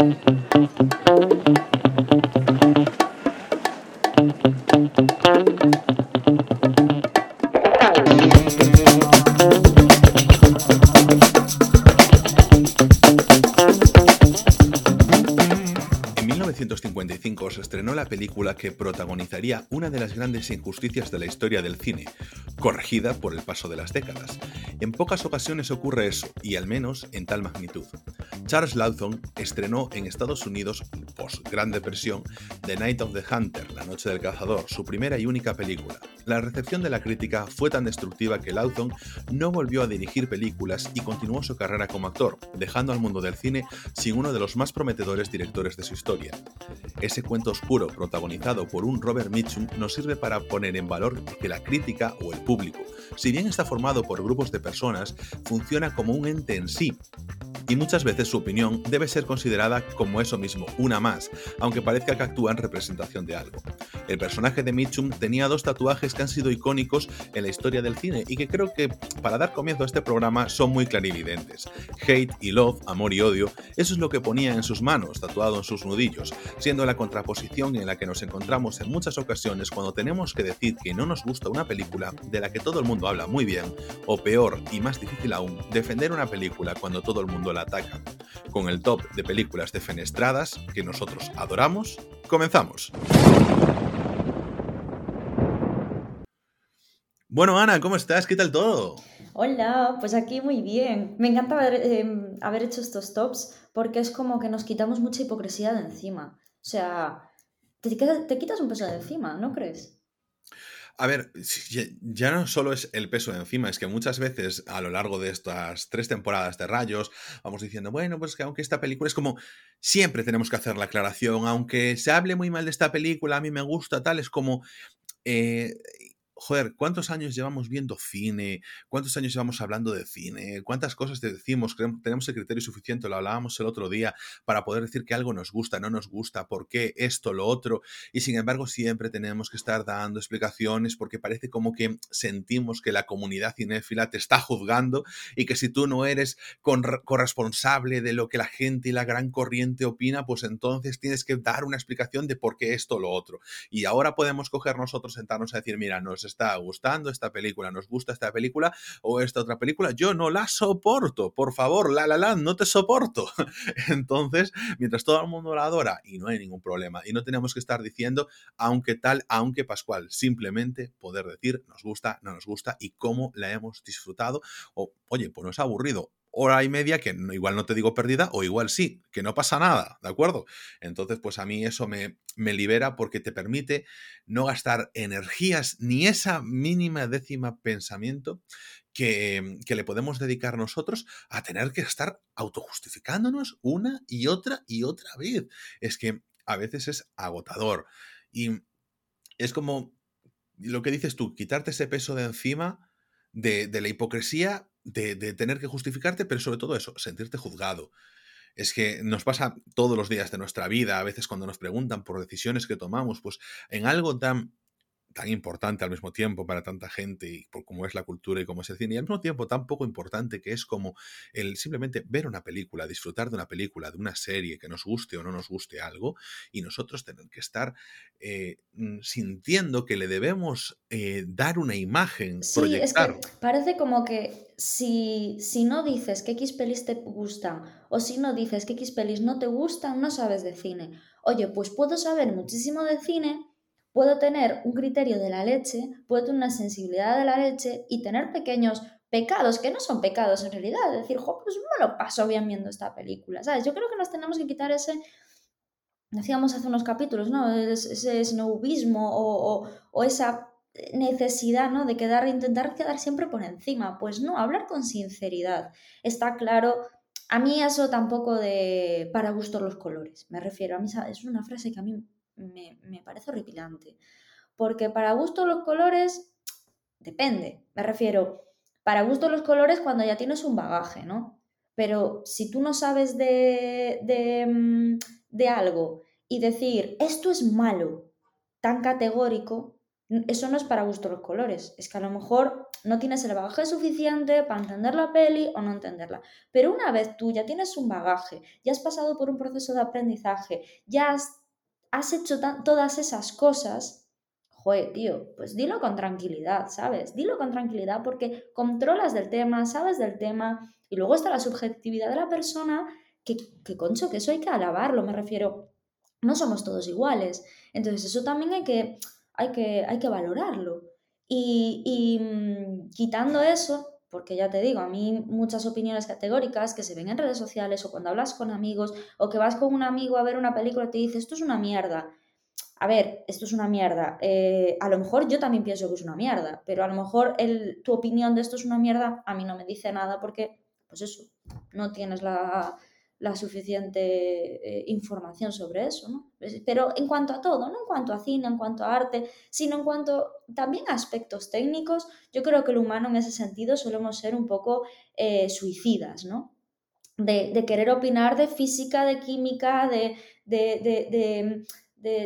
En 1955 se estrenó la película que protagonizaría una de las grandes injusticias de la historia del cine, corregida por el paso de las décadas. En pocas ocasiones ocurre eso, y al menos en tal magnitud. Charles Lawson estrenó en Estados Unidos, post Gran Depresión, The Night of the Hunter, La Noche del Cazador, su primera y única película. La recepción de la crítica fue tan destructiva que Lawson no volvió a dirigir películas y continuó su carrera como actor, dejando al mundo del cine sin uno de los más prometedores directores de su historia. Ese cuento oscuro, protagonizado por un Robert Mitchum, nos sirve para poner en valor que la crítica o el público, si bien está formado por grupos de personas, funciona como un ente en sí, y muchas veces su opinión debe ser considerada como eso mismo, una más, aunque parezca que actúa en representación de algo. El personaje de Mitchum tenía dos tatuajes que han sido icónicos en la historia del cine y que creo que para dar comienzo a este programa son muy clarividentes. Hate y love, amor y odio, eso es lo que ponía en sus manos, tatuado en sus nudillos, siendo la contraposición en la que nos encontramos en muchas ocasiones cuando tenemos que decir que no nos gusta una película de la que todo el mundo habla muy bien, o peor y más difícil aún, defender una película cuando todo el mundo la ataca. Con el top de películas defenestradas que nosotros adoramos, comenzamos. Bueno, Ana, ¿cómo estás? ¿Qué tal todo? Hola, pues aquí muy bien. Me encanta haber, eh, haber hecho estos tops porque es como que nos quitamos mucha hipocresía de encima. O sea, te, te quitas un peso de encima, ¿no crees? A ver, ya no solo es el peso de encima, es que muchas veces a lo largo de estas tres temporadas de Rayos vamos diciendo, bueno, pues que aunque esta película es como, siempre tenemos que hacer la aclaración, aunque se hable muy mal de esta película, a mí me gusta, tal, es como, eh, joder, ¿cuántos años llevamos viendo cine? ¿Cuántos años llevamos hablando de cine? ¿Cuántas cosas te decimos? Tenemos el criterio suficiente, lo hablábamos el otro día, para poder decir que algo nos gusta, no nos gusta, por qué esto, lo otro, y sin embargo siempre tenemos que estar dando explicaciones porque parece como que sentimos que la comunidad cinéfila te está juzgando y que si tú no eres corresponsable de lo que la gente y la gran corriente opina, pues entonces tienes que dar una explicación de por qué esto lo otro. Y ahora podemos coger nosotros, sentarnos a decir, mira, nos está gustando esta película, nos gusta esta película o esta otra película, yo no la soporto, por favor, la la la, no te soporto. Entonces, mientras todo el mundo la adora y no hay ningún problema y no tenemos que estar diciendo aunque tal, aunque Pascual, simplemente poder decir nos gusta, no nos gusta y cómo la hemos disfrutado o oye, pues nos ha aburrido hora y media que igual no te digo perdida o igual sí, que no pasa nada, ¿de acuerdo? Entonces, pues a mí eso me, me libera porque te permite no gastar energías ni esa mínima décima pensamiento que, que le podemos dedicar nosotros a tener que estar autojustificándonos una y otra y otra vez. Es que a veces es agotador y es como lo que dices tú, quitarte ese peso de encima de, de la hipocresía, de, tener que justificarte, pero sobre todo eso, sentirte juzgado. Es que nos pasa todos los días de nuestra vida, a veces cuando nos preguntan por decisiones que tomamos, pues en algo tan, tan importante al mismo tiempo para tanta gente, y por cómo es la cultura y cómo es el cine, y al mismo tiempo tan poco importante que es como el simplemente ver una película, disfrutar de una película, de una serie, que nos guste o no nos guste algo, y nosotros tener que estar eh, mm, sintiendo que le debemos eh, dar una imagen, Sí, es que proyectar. parece como que si, si no dices que X pelis te gustan o si no dices que X pelis no te gustan, no sabes de cine. Oye, pues puedo saber muchísimo de cine, puedo tener un criterio de la leche, puedo tener una sensibilidad de la leche y tener pequeños pecados que no son pecados en realidad. Es decir, jo, pues me lo paso bien viendo esta película, ¿sabes? Yo creo que nos tenemos que quitar ese, decíamos hace unos capítulos, ¿no? Es- Ese snobismo o, o- esa necesidad, ¿no? De quedar, intentar quedar siempre por encima. Pues no, hablar con sinceridad. Está claro. A mí eso tampoco de para gusto los colores. Me refiero, a mí es una frase que a mí me, parece horripilante. Porque para gusto los colores, depende. Me refiero, para gusto los colores cuando ya tienes un bagaje, ¿no? Pero si tú no sabes de, de, mm, de algo y decir, esto es malo, tan categórico, eso no es para gusto los colores. Es que a lo mejor no tienes el bagaje suficiente para entender la peli o no entenderla. Pero una vez tú ya tienes un bagaje, ya has pasado por un proceso de aprendizaje, ya has, hecho todas esas cosas, joder, tío, pues dilo con tranquilidad, ¿sabes? Dilo con tranquilidad porque controlas del tema, sabes del tema y luego está la subjetividad de la persona que, que concho, que eso hay que alabarlo, me refiero. No somos todos iguales. Entonces eso también hay que hay que, hay que valorarlo. Y, mm, quitando eso, porque ya te digo, a mí muchas opiniones categóricas que se ven en redes sociales o cuando hablas con amigos o que vas con un amigo a ver una película y te dice esto es una mierda. A ver, esto es una mierda. Eh, a lo mejor yo también pienso que es una mierda, pero a lo mejor el, tu opinión de esto es una mierda a mí no me dice nada porque, pues eso, no tienes la, la suficiente eh, información sobre eso, ¿no? Pero en cuanto a todo, no en cuanto a cine, en cuanto a arte, sino en cuanto también a aspectos técnicos, yo creo que el humano en ese sentido solemos ser un poco eh, suicidas, ¿no? De, querer opinar de física, de química, de, de,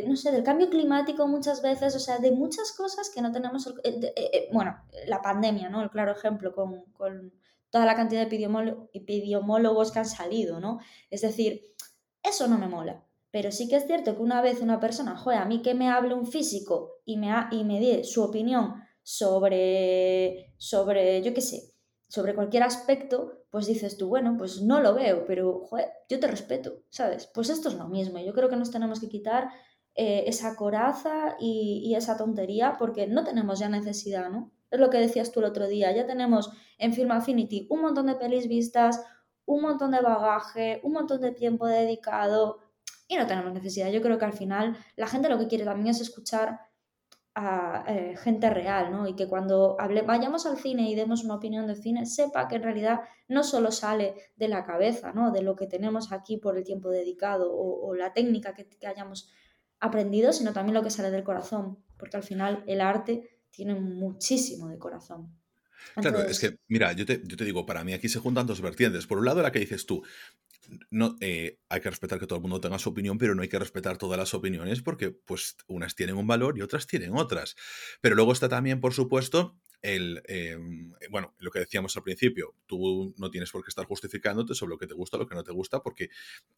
no sé, del cambio climático muchas veces, o sea, de muchas cosas que no tenemos, eh, bueno, la pandemia, ¿no? El claro ejemplo con toda la cantidad de epidemiólogos que han salido, ¿no? Es decir, eso no me mola. Pero sí que es cierto que una vez una persona, joder, a mí que me hable un físico y me, y me dé su opinión sobre, sobre, yo qué sé, sobre cualquier aspecto, pues dices tú, bueno, pues no lo veo, pero, yo te respeto, ¿sabes? Pues esto es lo mismo. Yo creo que nos tenemos que quitar eh, esa coraza y, y esa tontería porque no tenemos ya necesidad, ¿no? Es lo que decías tú el otro día. Ya tenemos en Film Affinity un montón de pelis vistas, un montón de bagaje, un montón de tiempo dedicado y no tenemos necesidad. Yo creo que al final la gente lo que quiere también es escuchar a eh, gente real, ¿no? Y que cuando hable, vayamos al cine y demos una opinión de cine, sepa que en realidad no solo sale de la cabeza, ¿no? De lo que tenemos aquí por el tiempo dedicado o, la técnica que, que hayamos aprendido, sino también lo que sale del corazón, porque al final el arte tiene muchísimo de corazón. Claro, es que, mira, yo te, yo te, digo, para mí aquí se juntan dos vertientes. Por un lado, la que dices tú, no, eh, hay que respetar que todo el mundo tenga su opinión, pero no hay que respetar todas las opiniones porque, pues, unas tienen un valor y otras tienen otras. Pero luego está también, por supuesto, el, em, bueno, lo que decíamos al principio, tú no tienes por qué estar justificándote sobre lo que te gusta o lo que no te gusta porque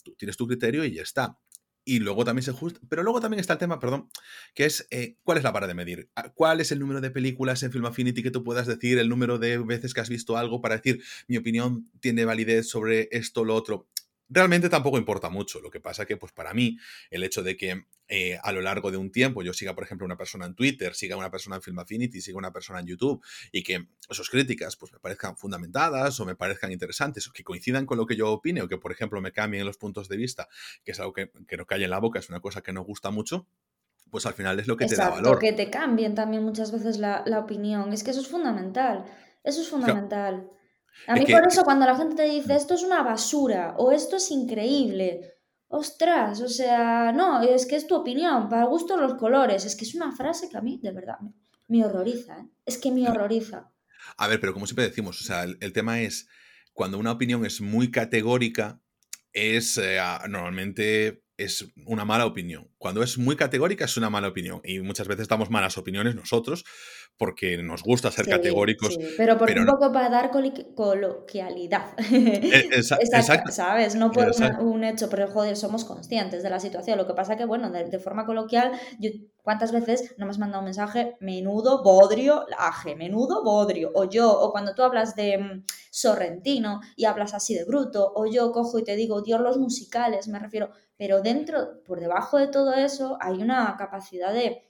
tú tienes tu criterio y ya está. Y luego también se justa, pero luego también está el tema, perdón, que es eh, cuál es la vara de medir. Ah, ¿Cuál es el número de películas en Film Affinity que tú puedas decir, el número de veces que has visto algo para decir mi opinión tiene validez sobre esto o lo otro? Realmente tampoco importa mucho. Lo que pasa que, pues para mí, el hecho de que eh, a lo largo de un tiempo yo siga, por ejemplo, una persona en Twitter, siga una persona en Film Affinity, siga una persona en YouTube y que sus críticas pues me parezcan fundamentadas o me parezcan interesantes o que coincidan con lo que yo opine o que, por ejemplo, me cambien los puntos de vista, que es algo que, que nos cae en la boca, es una cosa que nos gusta mucho, pues al final es lo que te da valor. que te cambien también muchas veces la, opinión. Es que eso es fundamental. Eso es fundamental. A mí por eso cuando la gente te dice esto es una basura o esto es increíble, ostras, o sea, no, es que es tu opinión, para gusto los colores, es que es una frase que a mí de verdad me, horroriza, ¿eh? es que me horroriza. A ver, pero como siempre decimos, o sea, el, tema es, cuando una opinión es muy categórica, es eh, normalmente es una mala opinión. Cuando es muy categórica es una mala opinión. Y muchas veces damos malas opiniones nosotros porque nos gusta ser categóricos. Pero por un poco para dar coloquialidad. E, exacto, ¿Sabes? No por un hecho, pero joder, somos conscientes de la situación. Lo que pasa que, bueno, de, forma coloquial, yo, ¿cuántas veces no me has mandado un mensaje? Menudo bodrio, aje, menudo bodrio. O yo, o cuando tú hablas de mm, Sorrentino y hablas así de bruto, o yo cojo y te digo, Dios, los musicales, me refiero pero dentro, por debajo de todo eso, hay una capacidad de,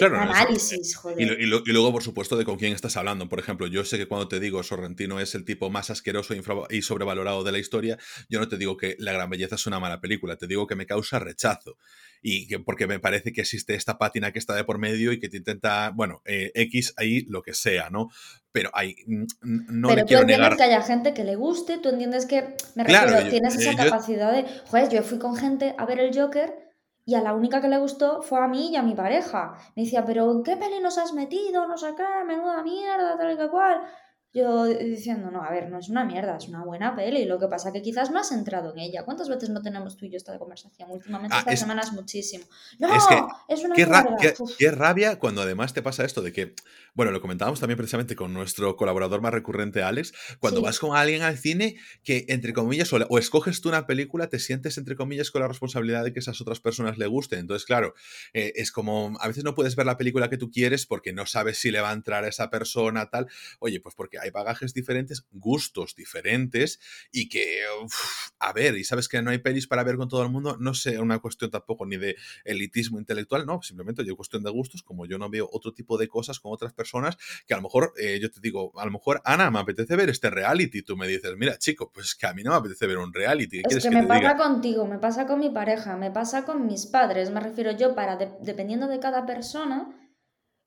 análisis, joder. Y, luego, por supuesto, de con quién estás hablando. Por ejemplo, yo sé que cuando te digo Sorrentino es el tipo más asqueroso y sobrevalorado de la historia, yo no te digo que La Gran Belleza es una mala película, te digo que me causa rechazo. Y que porque me parece que existe esta pátina que está de por medio y que te intenta, bueno, eh, X ahí lo que sea, ¿no? pero hay no pero tú entiendes que haya gente que le guste, tú entiendes que me refiero, tienes esa capacidad de, joder, yo fui con gente a ver el Joker y a la única que le gustó fue a mí y a mi pareja. Me decía, pero ¿en qué peli nos has metido? No sé qué, menuda mierda, tal y que cual. Yo diciendo, no, a ver, no es una mierda, es una buena peli. Lo que pasa que quizás no has entrado en ella. ¿Cuántas veces no tenemos tú y yo esta conversación? Últimamente, Ah, estas es, semanas, muchísimo. No, es que, es una qué, mierda. qué- rabia cuando además te pasa esto de que, bueno, lo comentábamos también precisamente con nuestro colaborador más recurrente, Alex, cuando vas con alguien al cine que, entre comillas, o, o escoges tú una película, te sientes, entre comillas, con la responsabilidad de que esas otras personas le gusten. Entonces, claro, eh, es como, a veces no puedes ver la película que tú quieres porque no sabes si le va a entrar a esa persona, tal. Oye, pues porque hay bagajes diferentes, gustos diferentes y que, uf, a ver, y sabes que no hay pelis para ver con todo el mundo, no sé, una cuestión tampoco ni de elitismo intelectual, no, simplemente yo cuestión de gustos, como yo no veo otro tipo de cosas con otras personas, que a lo mejor, eh, yo te digo, a lo mejor, Ana, me apetece ver este reality, tú me dices, mira, chico, pues que a mí no me apetece ver un reality, ¿qué Es que que me te pasa diga? contigo, me pasa con mi pareja, me pasa con mis padres. Me refiero yo para, de- dependiendo de cada persona,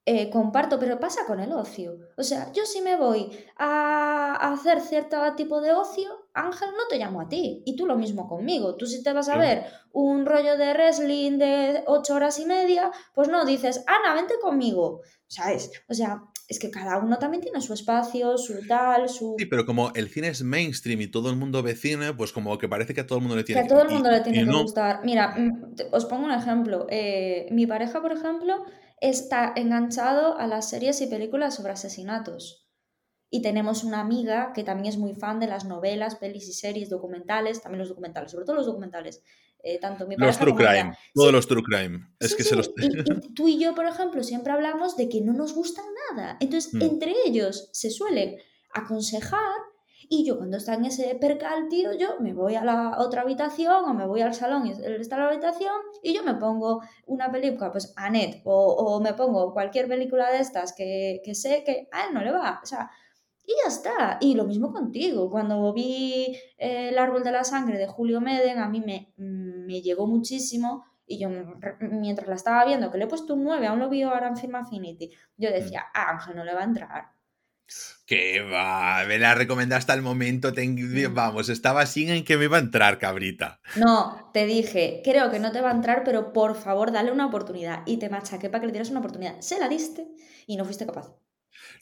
eh, comparto, pero pasa con el ocio. O sea, yo si me voy a, hacer cierto tipo de ocio, Ángel, no te llamo a ti. Y tú lo mismo conmigo. Tú si te vas a Sí. ver un rollo de wrestling de ocho horas y media, pues no dices, Ana, vente conmigo. ¿Sabes? O sea, es que cada uno también tiene su espacio, su tal, Sí, su... pero como el cine es mainstream y todo el mundo ve cine, pues como que parece que a todo el mundo le Que tiene a que... todo el Y, mundo le tiene que no, gustar. Mira, mm, os pongo un ejemplo. Eh, mi pareja, por ejemplo, está enganchado a las series y películas sobre asesinatos. Y tenemos una amiga que también es muy fan de las novelas, pelis y series, documentales, también los documentales, sobre todo los documentales. Eh, tanto mi los true ella. crime, Sí, todos los true crime, es sí, que se los... sí. Y, y tú y yo, por ejemplo, siempre hablamos de que no nos gustan nada. Entonces, Mm. entre ellos se suelen aconsejar y yo cuando está en ese percal, tío, yo me voy a la otra habitación o me voy al salón y él está la habitación y yo me pongo una película, pues Annette, o, o me pongo cualquier película de estas que, que sé que a él no le va. O sea, y ya está. Y lo mismo contigo. Cuando vi eh, El árbol de la sangre de Julio Meden, a mí me, me llegó muchísimo. Y yo, mientras la estaba viendo, que le he puesto un 9, aún lo vi ahora en Film Affinity, yo Mm. decía, ah, Ángel no le va a entrar. Que va, me la recomendaste al momento, ten- Mm. vamos, estaba así en que me iba a entrar, cabrita. No, te dije, creo que no te va a entrar, pero por favor dale una oportunidad. Y te machaqué para que le dieras una oportunidad. Se la diste y no fuiste capaz.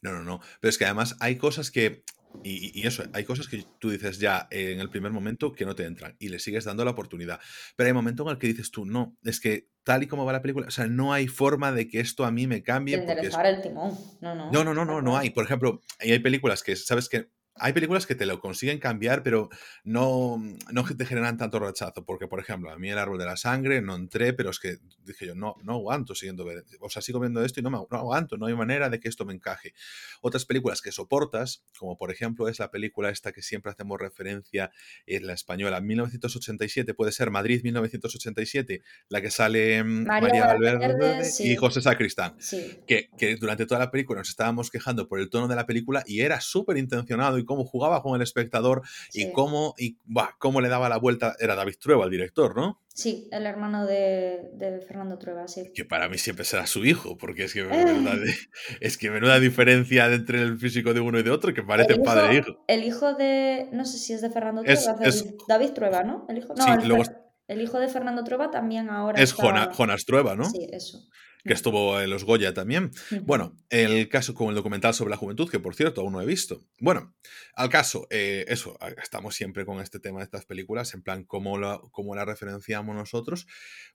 No, no, no. Pero es que además hay cosas que. Y, y eso, hay cosas que tú dices ya en el primer momento que no te entran y le sigues dando la oportunidad. Pero hay momento en el que dices tú, no, es que tal y como va la película, o sea, no hay forma de que esto a mí me De cambie es. el timón. No, no. No, no, no, hay. Por ejemplo, y hay películas que, sabes que. Hay películas que te lo consiguen cambiar, pero no, no te generan tanto rechazo. Porque, por ejemplo, a mí el árbol de la sangre no entré, pero es que dije yo, no, no aguanto siguiendo O sea, sigo viendo esto y no, me, no aguanto, no hay manera de que esto me encaje. Otras películas que soportas, como por ejemplo es la película esta que siempre hacemos referencia, es la española 1987, puede ser Madrid 1987, la que sale mm, María Valverde, Valverde y sí. José Sacristán Sí. que, que durante toda la película nos estábamos quejando por el tono de la película y era súper intencionado y cómo jugaba con el espectador y cómo, y, buah, cómo le daba la vuelta. Era David Trueba, el director, ¿no? Sí, el hermano de, de Fernando Trueba, sí. Que para mí siempre será su hijo, porque es que Eh. menuda, es que menuda diferencia entre el físico de uno y de otro, que parecen padre e hijo, el hijo de. No sé si es de Fernando Trueba, es- David, David Trueba, ¿no? El hijo, no, Sí, el, luego el hijo de Fernando Trueba también ahora. Es está- Jona- Jonas Trueba, ¿no? Sí, eso. Que estuvo en los Goya también. Bueno, el caso con el documental sobre la juventud, que por cierto aún no he visto. Bueno, al caso, eh, eso, estamos siempre con este tema de estas películas, en plan, cómo la, cómo la referenciamos nosotros,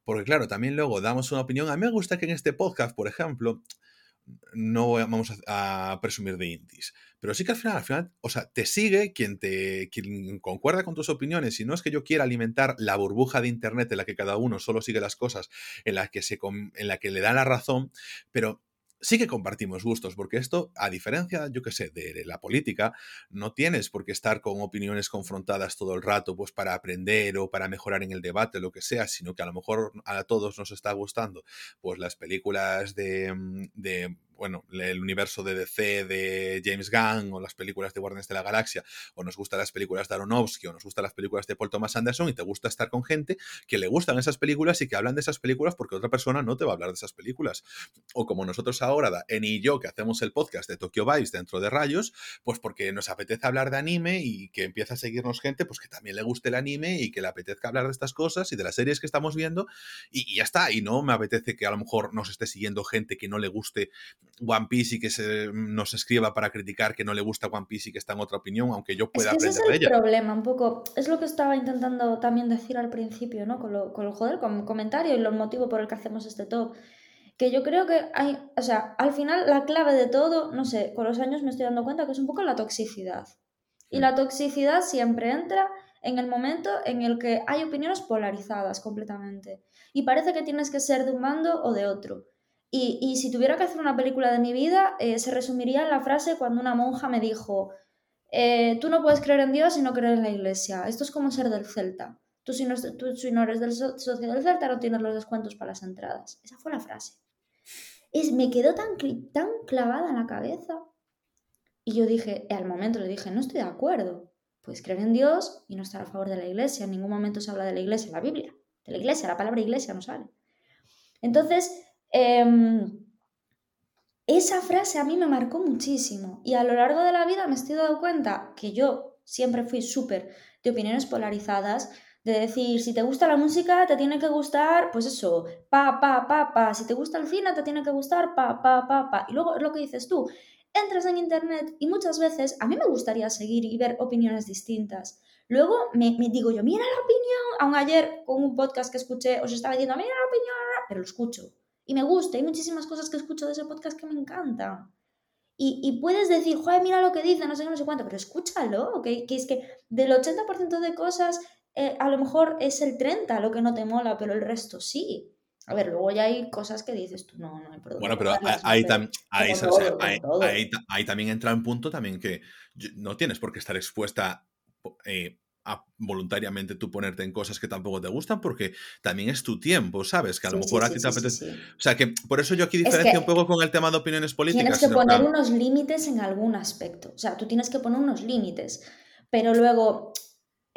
porque claro, también luego damos una opinión. A mí me gusta que en este podcast, por ejemplo, no vamos a, presumir de indies, pero sí que al final, al final, o sea, te sigue quien te quien concuerda con tus opiniones. Y no es que yo quiera alimentar la burbuja de internet en la que cada uno solo sigue las cosas en la que se en la que le da la razón, pero sí que compartimos gustos, porque esto, a diferencia, yo qué sé, de la política, no tienes por qué estar con opiniones confrontadas todo el rato, pues para aprender o para mejorar en el debate, lo que sea, sino que a lo mejor a todos nos está gustando, pues las películas de, mm, de bueno, el universo de DC de James Gunn o las películas de Guardianes de la Galaxia, o nos gustan las películas de Aronofsky o nos gustan las películas de Paul Thomas Anderson y te gusta estar con gente que le gustan esas películas y que hablan de esas películas porque otra persona no te va a hablar de esas películas. O como nosotros ahora, Eni y yo, que hacemos el podcast de Tokyo Vice dentro de Rayos, pues porque nos apetece hablar de anime y que empieza a seguirnos gente, pues que también le guste el anime y que le apetezca hablar de estas cosas y de las series que estamos viendo y, y ya está. Y no me apetece que a lo mejor nos esté siguiendo gente que no le guste One Piece y que se, nos escriba para criticar que no le gusta One Piece y que está en otra opinión, aunque yo pueda es que aprender ese es de el ella. problema, un poco. Es lo que estaba intentando también decir al principio, ¿no? Con lo, con lo joder, con el comentario y el motivo por el que hacemos este top. Que yo creo que hay, o sea, al final la clave de todo, no sé, con los años me estoy dando cuenta que es un poco la toxicidad. Y Mm. la toxicidad siempre entra en el momento en el que hay opiniones polarizadas completamente. Y parece que tienes que ser de un bando o de otro. Y, si tuviera que hacer una película de mi vida, eh, se resumiría en la frase cuando una monja me dijo, eh, tú no puedes creer en Dios y no creer en la iglesia. Esto es como ser del Celta. Tú si no, tú, si no eres del so- socio del Celta no tienes los descuentos para las entradas. Esa fue la frase. Es, me quedó tan, tan clavada en la cabeza. Y yo dije, al momento le dije, no estoy de acuerdo. Puedes creer en Dios y no estar a favor de la iglesia. En ningún momento se habla de la iglesia en la Biblia. De la iglesia, la palabra iglesia no sale. Entonces, em, esa frase a mí me marcó muchísimo y a lo largo de la vida me estoy dando cuenta que yo siempre fui súper de opiniones polarizadas, de decir, si te gusta la música, te tiene que gustar, pues eso, pa, pa, pa, pa, si te gusta el cine, te tiene que gustar, pa, pa, pa, pa. Y luego lo que dices tú, entras en internet y muchas veces a mí me gustaría seguir y ver opiniones distintas. Luego me, me digo yo, mira la opinión, aún ayer con un podcast que escuché os estaba diciendo, mira la opinión, pero lo escucho y me gusta. Hay muchísimas cosas que escucho de ese podcast que me encantan. Y, y puedes decir, joder, mira lo que dice, no sé qué, no sé cuánto, pero escúchalo, que, que es que del 80% de cosas, eh, a lo mejor es el 30% lo que no te mola, pero el resto sí. A ver, luego ya hay cosas que dices tú, no, no hay dónde Bueno, pero ahí, también entra un punto también que no tienes por qué estar expuesta eh, a voluntariamente tú ponerte en cosas que tampoco te gustan porque también es tu tiempo, ¿sabes? Que a lo Sí, sí, mejor a ti te apetece... O sea, que por eso yo aquí Es diferencio que un poco con el tema de opiniones tienes políticas. que en poner unos límites en algún aspecto. O sea, tú tienes que poner unos límites. Pero luego,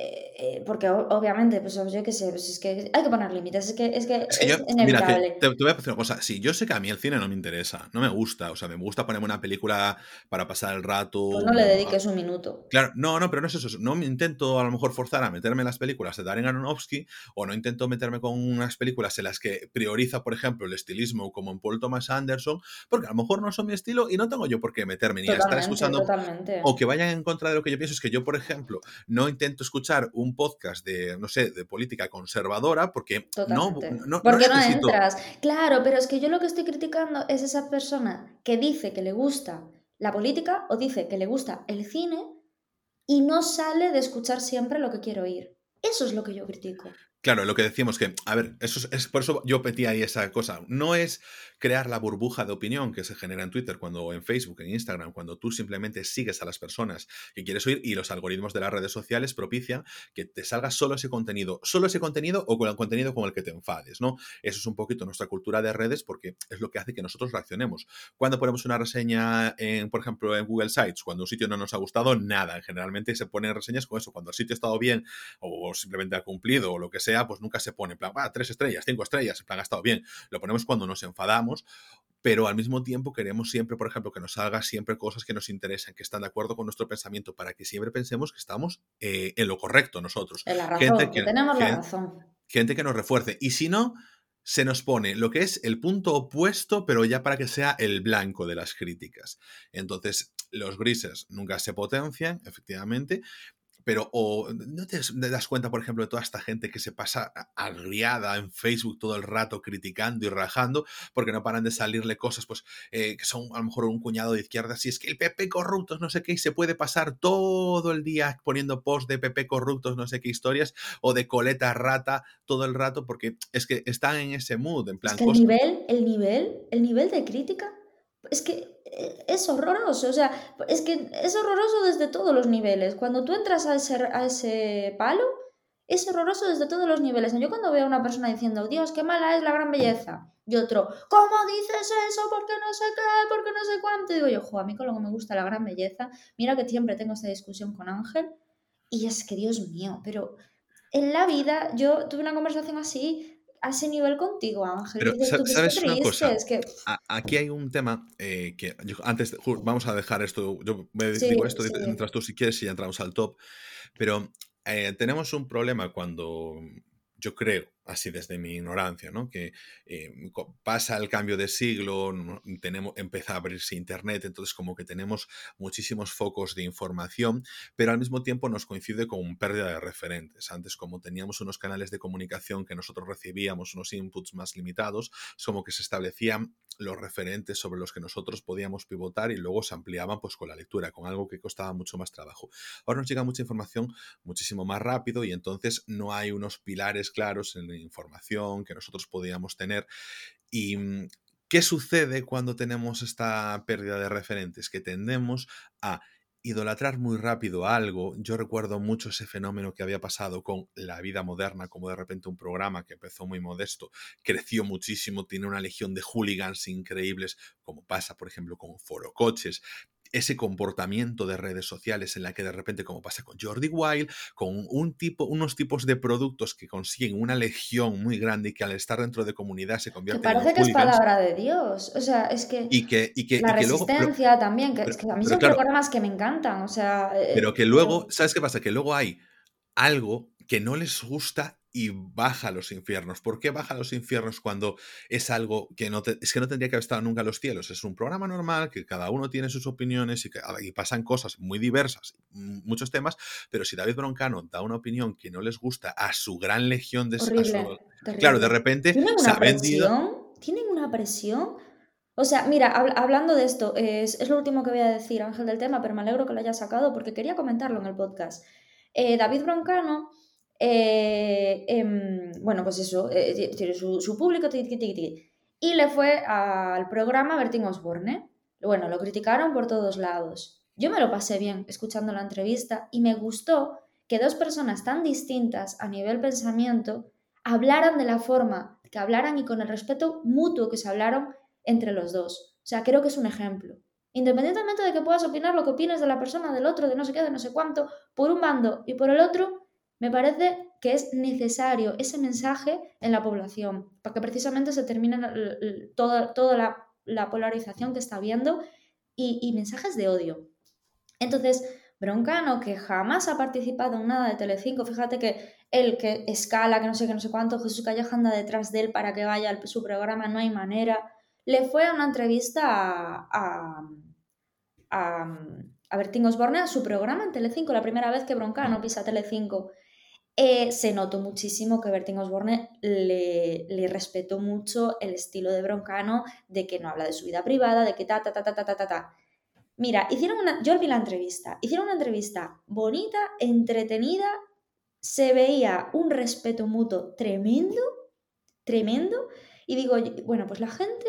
eh, eh, porque obviamente, pues yo qué sé, pues es que hay que poner límites. Es que es, que Es que es yo, mira, inevitable. te, te voy a decir una cosa. Si yo sé que a mí el cine no me interesa, no me gusta, o sea, me gusta ponerme una película para pasar el rato. Pues no le dediques un minuto. Claro, no, no, pero no es eso. No me intento a lo mejor forzar a meterme en las películas de Darren Aronofsky o no intento meterme con unas películas en las que prioriza, por ejemplo, el estilismo como en Paul Thomas Anderson, porque a lo mejor no son mi estilo y no tengo yo por qué meterme ni a estar escuchando totalmente. o que vayan en contra de lo que yo pienso. Es que yo, por ejemplo, no intento escuchar un podcast de, no sé, de política conservadora porque no, Totalmente. no, no Porque no necesito. entras. Claro, pero es que yo lo que estoy criticando es esa persona que dice que le gusta la política o dice que le gusta el cine y no sale de escuchar siempre lo que quiero oír. Eso es lo que yo critico. Claro, lo que decimos que, a ver, eso es, es- por eso yo metí ahí esa cosa. No es crear la burbuja de opinión que se genera en Twitter, cuando en Facebook, en Instagram, cuando tú simplemente sigues a las personas que quieres oír y los algoritmos de las redes sociales propician que te salga solo ese contenido, solo ese contenido o con el contenido con el que te enfades, ¿no? Eso es un poquito nuestra cultura de redes porque es lo que hace que nosotros reaccionemos. Cuando ponemos una reseña, en, por ejemplo, en Google Sites, cuando un sitio no nos ha gustado, nada. Generalmente se ponen reseñas con eso. Cuando el sitio ha estado bien o simplemente ha cumplido o lo que sea, pues nunca se pone en plan, "Ah, tres estrellas, cinco estrellas, en plan, ha estado bien. Lo ponemos cuando nos enfadamos, pero al mismo tiempo queremos siempre, por ejemplo, que nos salga siempre cosas que nos interesan, que están de acuerdo con nuestro pensamiento, para que siempre pensemos que estamos eh, en lo correcto nosotros. Es la razón, Gente que que, tenemos la razón. gente que nos refuerce. Y si no, se nos pone lo que es el punto opuesto, pero ya para que sea el blanco de las críticas. Entonces, los grises nunca se potencian, efectivamente, pero o no te das- cuenta, por ejemplo, de toda esta gente que se pasa agriada en Facebook todo el rato criticando y rajando, porque no paran de salirle cosas, pues, eh, que son a lo mejor un cuñado de izquierda, si es que el PP corruptos, no sé qué, y se puede pasar todo el día poniendo posts de PP corruptos, no sé qué historias, o de coleta rata todo el rato, porque es que están en ese mood, en Es plan, que el nivel, el nivel, el nivel de crítica es que es horroroso. O sea, es que es horroroso desde todos los niveles. Cuando tú entras a ese, a ese palo, es horroroso desde todos los niveles. Yo cuando veo a una persona diciendo, Dios, qué mala es la gran belleza. Y otro, ¿cómo dices eso? ¿Por qué no sé qué? ¿Por qué no sé cuánto? Y digo yo, jo, a mí con lo que me gusta la gran belleza. Mira que siempre tengo esta discusión con Ángel. Y es que, Dios mío, pero en la vida yo tuve una conversación así, a ese nivel contigo, Ángel. Pero, y dices sa- tú, "Pues ¿sabes una cosa? es que... Aquí hay un tema eh, que yo- antes, vamos a dejar esto, yo me Sí, digo esto, sí. mientras tú si quieres y ya entramos al top, pero eh, tenemos un problema cuando, yo creo, así desde mi ignorancia, ¿no? Que eh, pasa el cambio de siglo, tenemos, empieza a abrirse Internet, entonces como que tenemos muchísimos focos de información, pero al mismo tiempo nos coincide con pérdida de referentes. Antes, como teníamos unos canales de comunicación que nosotros recibíamos, unos inputs más limitados, como que se establecían los referentes sobre los que nosotros podíamos pivotar y luego se ampliaban pues con la lectura, con algo que costaba mucho más trabajo. Ahora nos llega mucha información muchísimo más rápido y entonces no hay unos pilares claros en información que nosotros podíamos tener. ¿Y mm, qué sucede cuando tenemos esta pérdida de referentes? Que tendemos a idolatrar muy rápido algo. Yo recuerdo mucho ese fenómeno que había pasado con la vida moderna, como de repente un programa que empezó muy modesto, creció muchísimo, tiene una legión de hooligans increíbles, como pasa, por ejemplo, con Foro Coches, ese comportamiento de redes sociales en la que de repente, como pasa con Jordi Wild, con un tipo, unos tipos de productos que consiguen una legión muy grande y que al estar dentro de comunidad se convierten que parece que es palabra de Dios. O sea, es que. Y que, y que la y resistencia también, que, es que a mí son programas que me encantan. O sea. Eh, pero que luego, ¿sabes qué pasa? Que luego hay algo que no les gusta y baja a los infiernos. ¿Por qué baja a los infiernos cuando es algo que no es que no tendría que haber estado nunca en los cielos? Es un programa normal que cada uno tiene sus opiniones y, que, y pasan cosas muy diversas, muchos temas, pero si David Broncano da una opinión que no les gusta a su gran legión de... claro, de repente ¿Tienen una presión? ¿Tienen una presión? O sea, mira, hablando de esto, es, es, lo último que voy a decir, Ángel, del tema, pero me alegro que lo hayas sacado porque quería comentarlo en el podcast. Eh, David Broncano eh, em, bueno, pues eso, eh, tiene su, público, y le fue al programa Bertín Osborne. Bueno, lo criticaron por todos lados. Yo me lo pasé bien escuchando la entrevista y me gustó que dos personas tan distintas a nivel pensamiento hablaran de la forma que hablaran y con el respeto mutuo que se hablaron entre los dos. O sea, creo que es un ejemplo. Independientemente de que puedas opinar lo que opines de la persona, del otro, de no sé qué, de no sé cuánto, por un bando y por el otro, me parece que es necesario ese mensaje en la población, para que precisamente se termine toda, toda la, polarización que está habiendo y, mensajes de odio. Entonces, Broncano, que jamás ha participado en nada de Telecinco, fíjate que él que escala, que no sé qué, no sé cuánto, Jesús Calleja anda detrás de él para que vaya a su programa, no hay manera, le fue a una entrevista a, a, a, a Bertín Osborne a su programa en Telecinco, la primera vez que Broncano pisa Telecinco. Eh, se notó muchísimo que Bertín Osborne le, le, respetó mucho el estilo de Broncano, de que no habla de su vida privada, de que ta, ta, ta, ta, ta, ta, ta. Mira, hicieron una, yo vi la entrevista, hicieron una entrevista bonita, entretenida, se veía un respeto mutuo tremendo, tremendo, y digo, bueno, pues la gente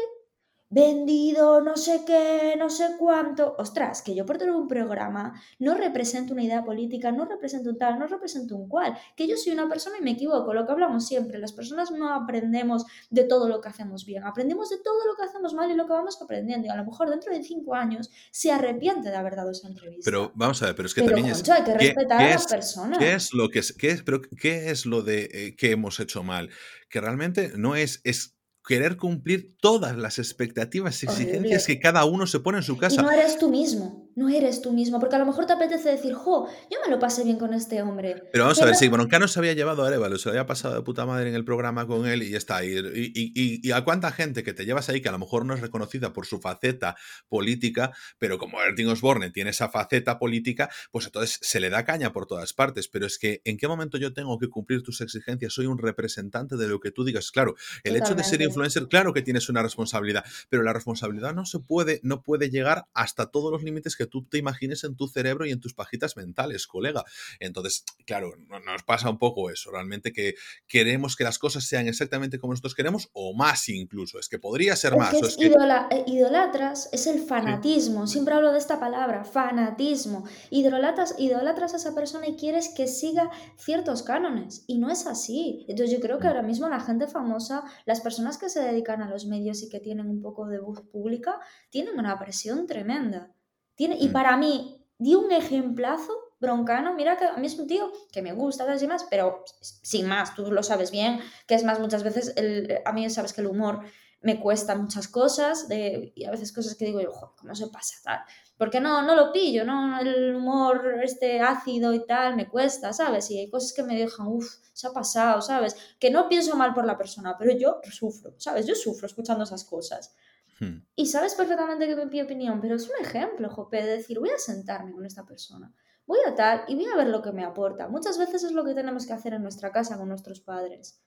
vendido, no sé qué, no sé cuánto. Ostras, que yo por tener un programa no represento una idea política, no represento un tal, no represento un cual, que yo soy una persona y me equivoco, lo que hablamos siempre, las personas no aprendemos de todo lo que hacemos bien, aprendemos de todo lo que hacemos mal y lo que vamos aprendiendo. Y a lo mejor dentro de cinco años se arrepiente de haber dado esa entrevista. Pero vamos a ver, pero es que también es... hay que respetar a las personas. ¿Qué es lo que qué es, pero qué es lo de eh, que hemos hecho mal? Que realmente no es, es querer cumplir todas las expectativas y exigencias que cada uno se pone en su casa. Y no eres tú mismo, no eres tú mismo, porque a lo mejor te apetece decir, jo, yo me lo pasé bien con este hombre. Pero vamos a ver, si Broncano se había llevado a Arevalo, se había pasado de puta madre en el programa con él y está. Y, y, y, a cuánta gente que te llevas ahí que a lo mejor no es reconocida por su faceta política, pero como Bertin Osborne tiene esa faceta política, pues entonces se le da caña por todas partes. Pero es que, ¿en qué momento yo tengo que cumplir tus exigencias? Soy un representante de lo que tú digas. Claro, el hecho de ser influencer, claro que tienes una responsabilidad, pero la responsabilidad no se puede, no puede llegar hasta todos los límites que tú te imagines en tu cerebro y en tus pajitas mentales, colega. Entonces, claro, nos pasa un poco eso, realmente que queremos que las cosas sean exactamente como nosotros queremos o más incluso, es que podría ser más. es eh, idolatras, es el fanatismo, siempre hablo de esta palabra, fanatismo. Idolatras, idolatras a esa persona y quieres que siga ciertos cánones y no es así. Entonces yo creo que mm. ahora mismo la gente famosa, las personas que se dedican a los medios y que tienen un poco de voz pública, tienen una presión tremenda. Tiene, y mm. para mí, di un ejemplazo broncano, mira que a mí es un tío que me gusta, y más, pero sin más, tú lo sabes bien, que es más muchas veces, el, a mí sabes que el humor me cuesta muchas cosas de, y a veces cosas que digo yo, joder, ¿cómo se pasa tal? Porque no, no lo pillo, ¿no? El humor este ácido y tal me cuesta, ¿sabes? Y hay cosas que me dejan, uff, se ha pasado, ¿sabes? Que no pienso mal por la persona, pero yo sufro, ¿sabes? Yo sufro escuchando esas cosas. Hmm. Y sabes perfectamente que mi opinión, pero es un ejemplo, Jope, de decir, voy a sentarme con esta persona, voy a tal y voy a ver lo que me aporta. Muchas veces es lo que tenemos que hacer en nuestra casa con nuestros padres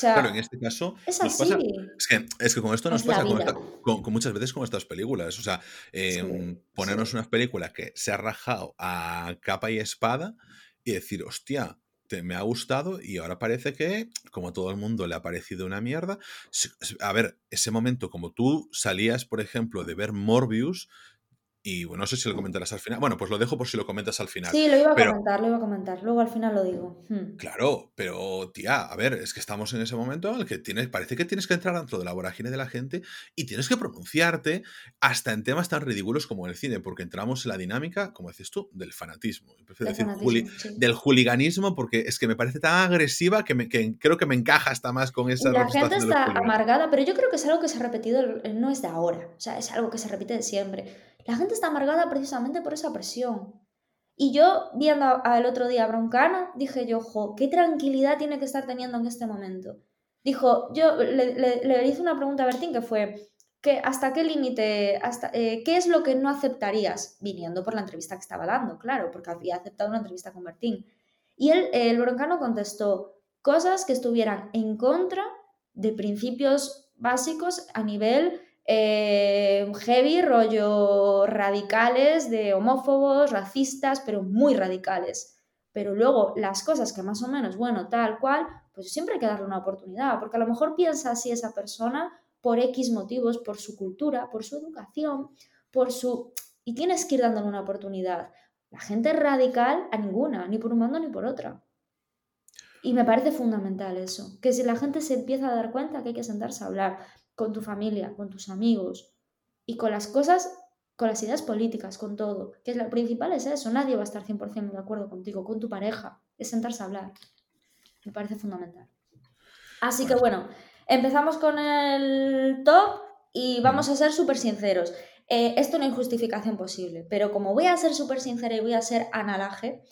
claro, en este caso. Es Pasa, es, que, con esto nos pasa con, muchas veces con estas películas. O sea, em, ponernos unas películas que se ha rajado a capa y espada y decir, hostia, me ha gustado y ahora parece que, como todo el mundo le ha parecido una mierda. A ver, ese momento, como tú salías, por ejemplo, de ver Morbius, y bueno, no sé si lo comentarás al final. Bueno, pues lo dejo por si lo comentas al final. Sí, lo iba a comentar, lo iba a comentar. Luego al final lo digo. Hmm. Claro, pero tía, a ver, es que estamos en ese momento en el que tienes, parece que tienes que entrar dentro de la vorágine de la gente y tienes que pronunciarte hasta en temas tan ridículos como el cine, porque entramos en la dinámica, como dices tú, del fanatismo. Prefiero decir del juliganismo, porque es que me parece tan agresiva que, me, que creo que me encaja hasta más con esa. la gente está amargada, pero yo creo que es algo que se ha repetido, no es de ahora, o sea, es algo que se repite de siempre la gente está amargada precisamente por esa presión. Y yo, viendo al otro día a Broncano, dije yo, jo, qué tranquilidad tiene que estar teniendo en este momento. Dijo, yo le, hice una pregunta a Bertín que fue, que ¿hasta qué límite, hasta, eh, qué es lo que no aceptarías? Viniendo por la entrevista que estaba dando, claro, porque había aceptado una entrevista con Bertín. Y él, el Broncano contestó, cosas que estuvieran en contra de principios básicos a nivel eh, heavy, rollo radicales, de homófobos, racistas, pero muy radicales. Pero luego las cosas que más o menos, bueno, tal cual, pues siempre hay que darle una oportunidad, porque a lo mejor piensa así esa persona por X motivos, por su cultura, por su educación, por su... Y tienes que ir dándole una oportunidad. La gente radical a ninguna, ni por un mando ni por otra. Y me parece fundamental eso, que si la gente se empieza a dar cuenta que hay que sentarse a hablar, con tu familia, con tus amigos y con las cosas, con las ideas políticas, con todo. Que es lo principal es eso, nadie va a estar 100% de acuerdo contigo, con tu pareja, es sentarse a hablar. Me parece fundamental. Así que bueno, empezamos con el top y vamos a ser súper sinceros. Eh, esto no hay justificación posible, pero como voy a ser súper sincera y voy a ser analaje,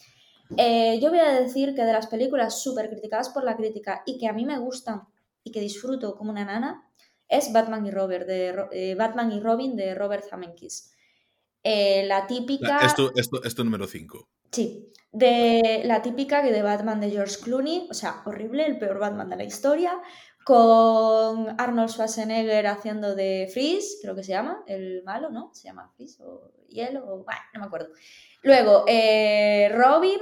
eh, yo voy a decir que de las películas súper criticadas por la crítica y que a mí me gustan y que disfruto como una nana, es Batman y, Robert de, eh, Batman y Robin de Robert Zemeckis. Eh, la típica... Esto, esto, esto número 5. Sí, de la típica de Batman de George Clooney, o sea, horrible, el peor Batman de la historia, con Arnold Schwarzenegger haciendo de Freeze, creo que se llama, el malo, ¿no? Se llama Freeze o Hielo, o... bueno, no me acuerdo. Luego, eh, Robin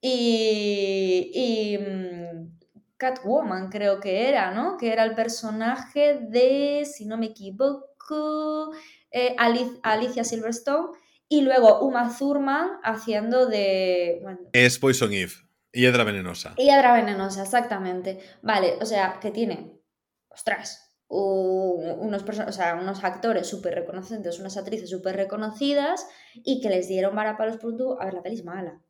y, y mm, Catwoman, creo que era, ¿no? Que era el personaje de, si no me equivoco, eh, Alicia Silverstone. Y luego Uma Thurman haciendo de. es Poison Eve. Hiedra venenosa. Hiedra venenosa, exactamente. Vale, o sea, que tiene. Ostras. unos, o sea, unos actores súper reconocidos, unas actrices súper reconocidas y que les dieron vara para los productos. A ver, la peli es mala.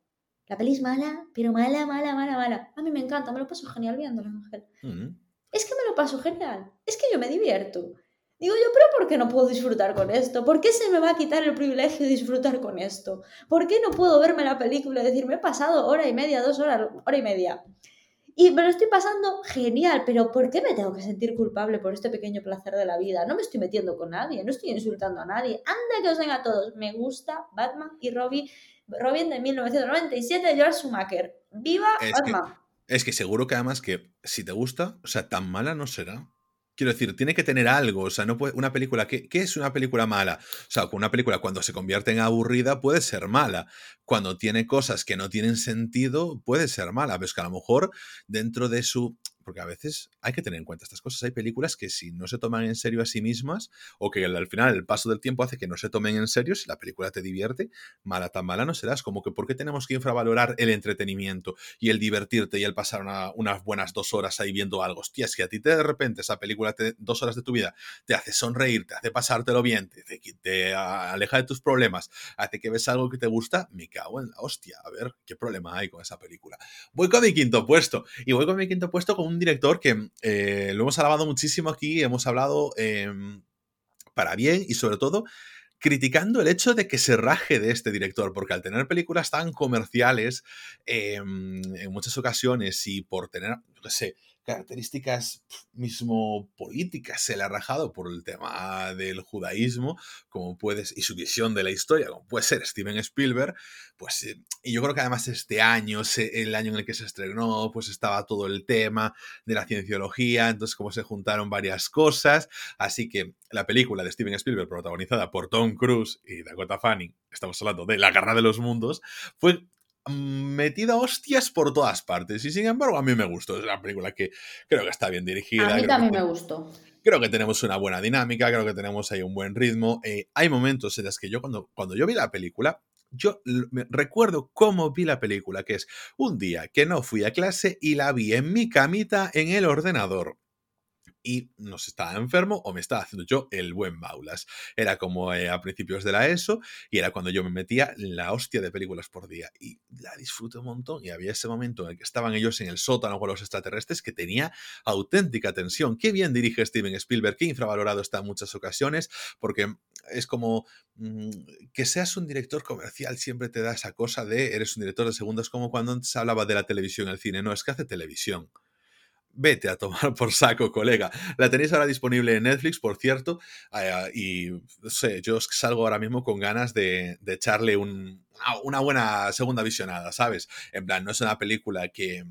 La peli es mala, pero mala, mala, mala, mala. A mí me encanta, me lo paso genial viéndola, Ángel. Mm. Es que me lo paso genial. Es que yo me divierto. Digo yo, pero ¿por qué no puedo disfrutar con esto? ¿Por qué se me va a quitar el privilegio de disfrutar con esto? ¿Por qué no puedo verme la película y decir, me he pasado hora y media, dos horas, hora y media? Y me lo estoy pasando genial, pero ¿por qué me tengo que sentir culpable por este pequeño placer de la vida? No me estoy metiendo con nadie, no estoy insultando a nadie. Anda que os den a todos. Me gusta Batman y Robin Robin de 1997 de George Schumacher. ¡Viva Batman! es que seguro que además que si te gusta, o sea, tan mala no será. Quiero decir, tiene que tener algo, o sea, no puede, una película, ¿qué, ¿qué, es una película mala? O sea, una película cuando se convierte en aburrida puede ser mala. Cuando tiene cosas que no tienen sentido, puede ser mala, pero es que a lo mejor dentro de su porque a veces hay que tener en cuenta estas cosas. Hay películas que si no se toman en serio a sí mismas, o que al final el paso del tiempo hace que no se tomen en serio, si la película te divierte, mala tan mala no serás. Como que ¿por qué tenemos que infravalorar el entretenimiento y el divertirte y el pasar unas buenas dos horas ahí viendo algo? Hostia, es que a ti te, de repente esa película, te, dos horas de tu vida, te hace sonreír, te hace pasártelo bien, te, te aleja de tus problemas, hace que ves algo que te gusta, me cago en la hostia. A ver, ¿qué problema hay con esa película? Voy con mi quinto puesto. Y voy con mi quinto puesto con un director que eh, lo hemos alabado muchísimo aquí, hemos hablado em, para bien y sobre todo criticando el hecho de que se raje de este director, porque al tener películas tan comerciales em, en muchas ocasiones y por tener, no sé, características mismo políticas se le ha rajado por el tema del judaísmo, como puedes, y su visión de la historia, como puede ser Steven Spielberg, pues, eh, y yo creo que además este año, el año en el que se estrenó, pues estaba todo el tema de la cienciología, entonces como se juntaron varias cosas, así que la película de Steven Spielberg, protagonizada por Tom Cruise y Dakota Fanning, estamos hablando de La Guerra de los Mundos, fue metida hostias por todas partes. Y sin embargo, a mí me gustó. Es una película que creo que está bien dirigida. A mí también me gustó. Creo que tenemos una buena dinámica, creo que tenemos ahí un buen ritmo. Eh, hay momentos en los que yo, cuando, cuando yo vi la película, yo recuerdo cómo vi la película, que es un día que no fui a clase y la vi en mi camita en el ordenador y no sé, estaba enfermo o me estaba haciendo yo el buen baulas. Era como eh, a principios de la ESO y era cuando yo me metía la hostia de películas por día y la disfruté un montón y había ese momento en el que estaban ellos en el sótano con los extraterrestres que tenía auténtica tensión. Qué bien dirige Steven Spielberg, qué infravalorado está en muchas ocasiones porque es como mm, que seas un director comercial siempre te da esa cosa de eres un director de segundos como cuando antes hablaba de la televisión, el cine, no, es que hace televisión vete a tomar por saco, colega. La tenéis ahora disponible en Netflix, por cierto, eh, y no sé, yo salgo ahora mismo con ganas de, echarle una buena segunda visionada, ¿sabes? En plan, no es una película que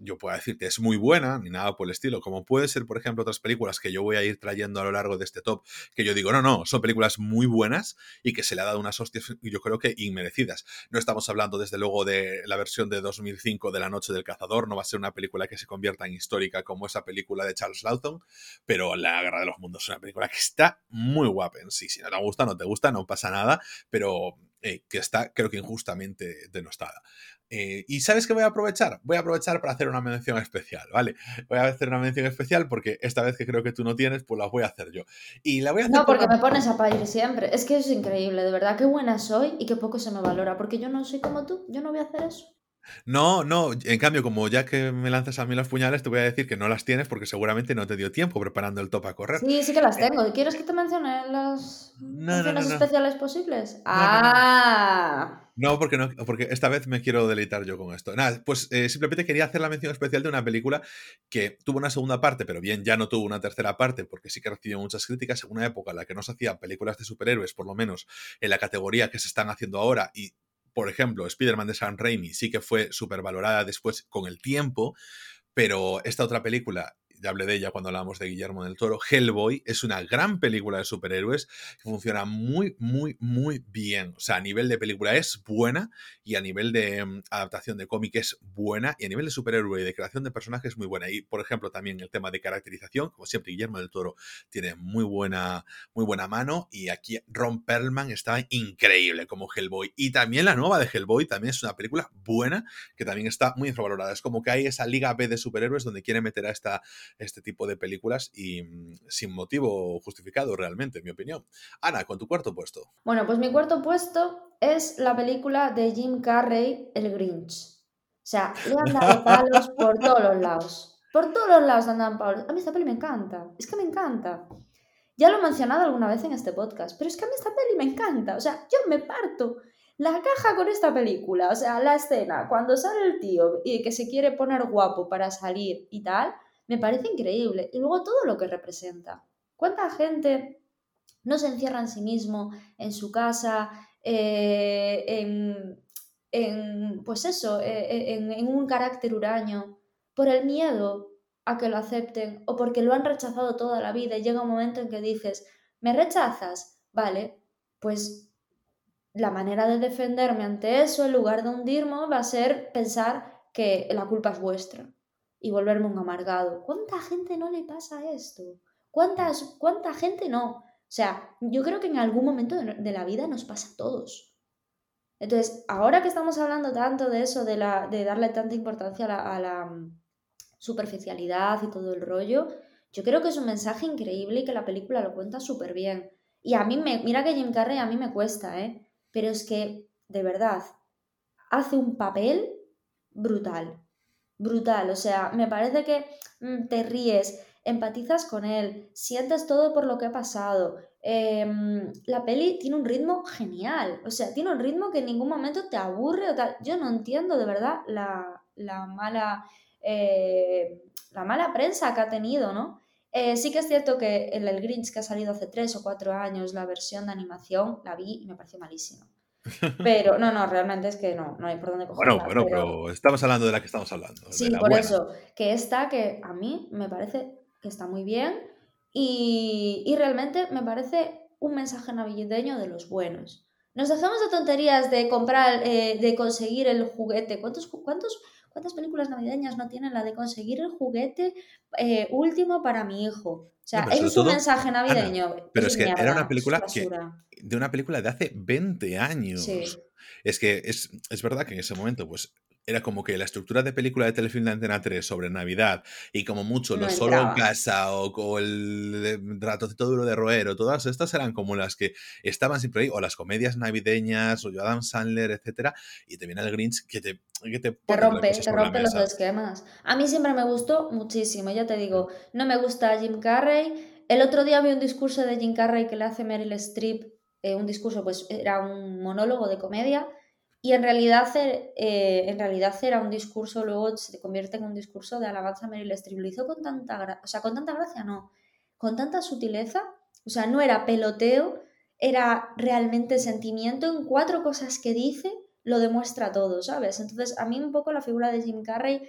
yo puedo decir que es muy buena, ni nada por el estilo, como puede ser, por ejemplo, otras películas que yo voy a ir trayendo a lo largo de este top, que yo digo, no, no, son películas muy buenas y que se le ha dado unas hostias, yo creo que inmerecidas. No estamos hablando, desde luego, de la versión de 2005 de La Noche del Cazador, no va a ser una película que se convierta en histórica como esa película de Charles Lawton, pero La Guerra de los Mundos es una película que está muy guapa en sí. Si no te gusta, no te gusta, no pasa nada, pero eh, que está, creo que injustamente denostada. Eh, y ¿sabes qué voy a aprovechar? Voy a aprovechar para hacer una mención especial, ¿vale? Voy a hacer una mención especial porque esta vez que creo que tú no tienes, pues la voy a hacer yo. Y la voy a hacer No, porque me pones a parir siempre. Es que es increíble, de verdad, qué buena soy y qué poco se me valora, porque yo no soy como tú, yo no voy a hacer eso. No, no, en cambio, como ya que me lanzas a mí los puñales, te voy a decir que no las tienes porque seguramente no te dio tiempo preparando el top a correr. Sí, sí que las tengo. ¿Quieres que te mencione las menciones especiales posibles? ah. No, porque no, porque esta vez me quiero deleitar yo con esto. Nada, pues eh, simplemente quería hacer la mención especial de una película que tuvo una segunda parte, pero bien, ya no tuvo una tercera parte, porque sí que recibió muchas críticas en una época en la que no se hacían películas de superhéroes, por lo menos en la categoría que se están haciendo ahora, y por ejemplo, Spider-Man de Sam Raimi sí que fue súper valorada después con el tiempo, pero esta otra película ya hablé de ella cuando hablamos de Guillermo del Toro, Hellboy es una gran película de superhéroes que funciona muy, muy, muy bien. O sea, a nivel de película es buena y a nivel de mm, adaptación de cómic es buena y a nivel de superhéroe y de creación de personajes es muy buena. Y, por ejemplo, también el tema de caracterización, como siempre, Guillermo del Toro tiene muy buena, muy buena mano y aquí Ron Perlman está increíble como Hellboy. Y también la nueva de Hellboy también es una película buena que también está muy infravalorada. Es como que hay esa liga B de superhéroes donde quiere meter a esta este tipo de películas y mm, sin motivo justificado realmente, en mi opinión. Ana, con tu cuarto puesto. Bueno, pues mi cuarto puesto es la película de Jim Carrey, El Grinch. O sea, le han dado palos por todos los lados. Por todos los lados andan palos. A mí esta peli me encanta. Es que me encanta. Ya lo he mencionado alguna vez en este podcast, pero es que a mí esta peli me encanta. O sea, yo me parto la caja con esta película. O sea, la escena, cuando sale el tío y que se quiere poner guapo para salir y tal, me parece increíble. Y luego todo lo que representa. ¿Cuánta gente no se encierra en sí mismo, en su casa, eh, en, pues eso, eh, eh, en, en un carácter huraño, por el miedo a que lo acepten o porque lo han rechazado toda la vida y llega un momento en que dices, ¿me rechazas? Vale, pues la manera de defenderme ante eso, en lugar de hundirme, va a ser pensar que la culpa es vuestra y volverme un amargado. ¿Cuánta gente no le pasa esto? ¿Cuántas, ¿Cuánta gente no? O sea, yo creo que en algún momento de, la vida nos pasa a todos. Entonces, ahora que estamos hablando tanto de eso, de, la, de darle tanta importancia a la, mm, superficialidad y todo el rollo, yo creo que es un mensaje increíble y que la película lo cuenta súper bien. Y a mí me, mira que Jim Carrey a mí me cuesta, ¿eh? Pero es que, de verdad, hace un papel brutal brutal. O sea, me parece que mm, te ríes, empatizas con él, sientes todo por lo que ha pasado. Em, la peli tiene un ritmo genial, o sea, tiene un ritmo que en ningún momento te aburre o tal. Yo no entiendo de verdad la, mala, eh, la mala prensa que ha tenido, ¿no? Eh, sí que es cierto que el, el Grinch que ha salido hace tres o cuatro años, la versión de animación, la vi y me pareció malísima. Pero no, no, realmente es que no, no hay por dónde cogerla. Bueno, bueno, pero... estamos hablando de la que estamos hablando. Sí, por eso, que esta que a mí me parece que está muy bien y, y realmente me parece un mensaje navideño de los buenos. Nos dejamos de tonterías de comprar, eh, de conseguir el juguete. ¿Cuántos, cuántos, ¿Cuántas películas navideñas no tienen la de conseguir el juguete eh, último para mi hijo? O sea, es un mensaje navideño. pero es que era una película de una película de hace 20 años. Es que es, es, verdad que en ese momento, pues era como que la estructura de película de telefilm de Antena 3 sobre Navidad y como mucho lo solo en casa o, el ratocito duro de roero, todas estas eran como las que estaban siempre ahí, o las comedias navideñas, o Adam Sandler, etcétera, y te viene el Grinch que te, que te, te rompe, te rompe los esquemas. A mí siempre me gustó muchísimo, ya te digo, no me gusta Jim Carrey. El otro día vi un discurso de Jim Carrey que le hace Meryl Streep, eh, un discurso, pues era un monólogo de comedia y en realidad, eh, en realidad era un discurso, luego se convierte en un discurso de alabanza a Meryl Streep. Lo hizo con tanta, o sea, con tanta gracia, no, con tanta sutileza. O sea, no era peloteo, era realmente sentimiento. En cuatro cosas que dice, lo demuestra todo, ¿sabes? Entonces, a mí un poco la figura de Jim Carrey,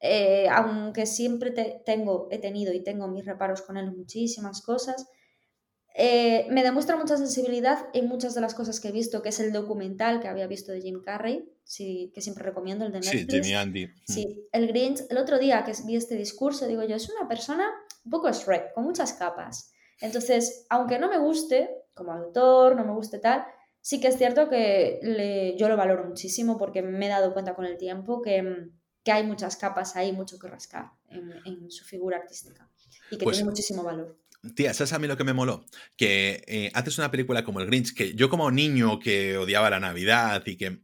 eh, aunque siempre tengo, he tenido y tengo mis reparos con él muchísimas cosas, eh, me demuestra mucha sensibilidad en muchas de las cosas que he visto, que es el documental que había visto de Jim Carrey, sí, que siempre recomiendo, el de Netflix. Sí, Jimmy Andy. Sí, el Grinch. El otro día que vi este discurso, digo yo, es una persona un poco Shrek, con muchas capas. Entonces, aunque no me guste como autor, no me guste tal, sí que es cierto que yo lo valoro muchísimo porque me he dado cuenta con el tiempo que, que hay muchas capas ahí, mucho que rascar en, su figura artística y que pues tiene muchísimo valor. Tía, ¿sabes a mí lo que me moló? Que eh, haces una película como El Grinch, que yo como niño que odiaba la Navidad y que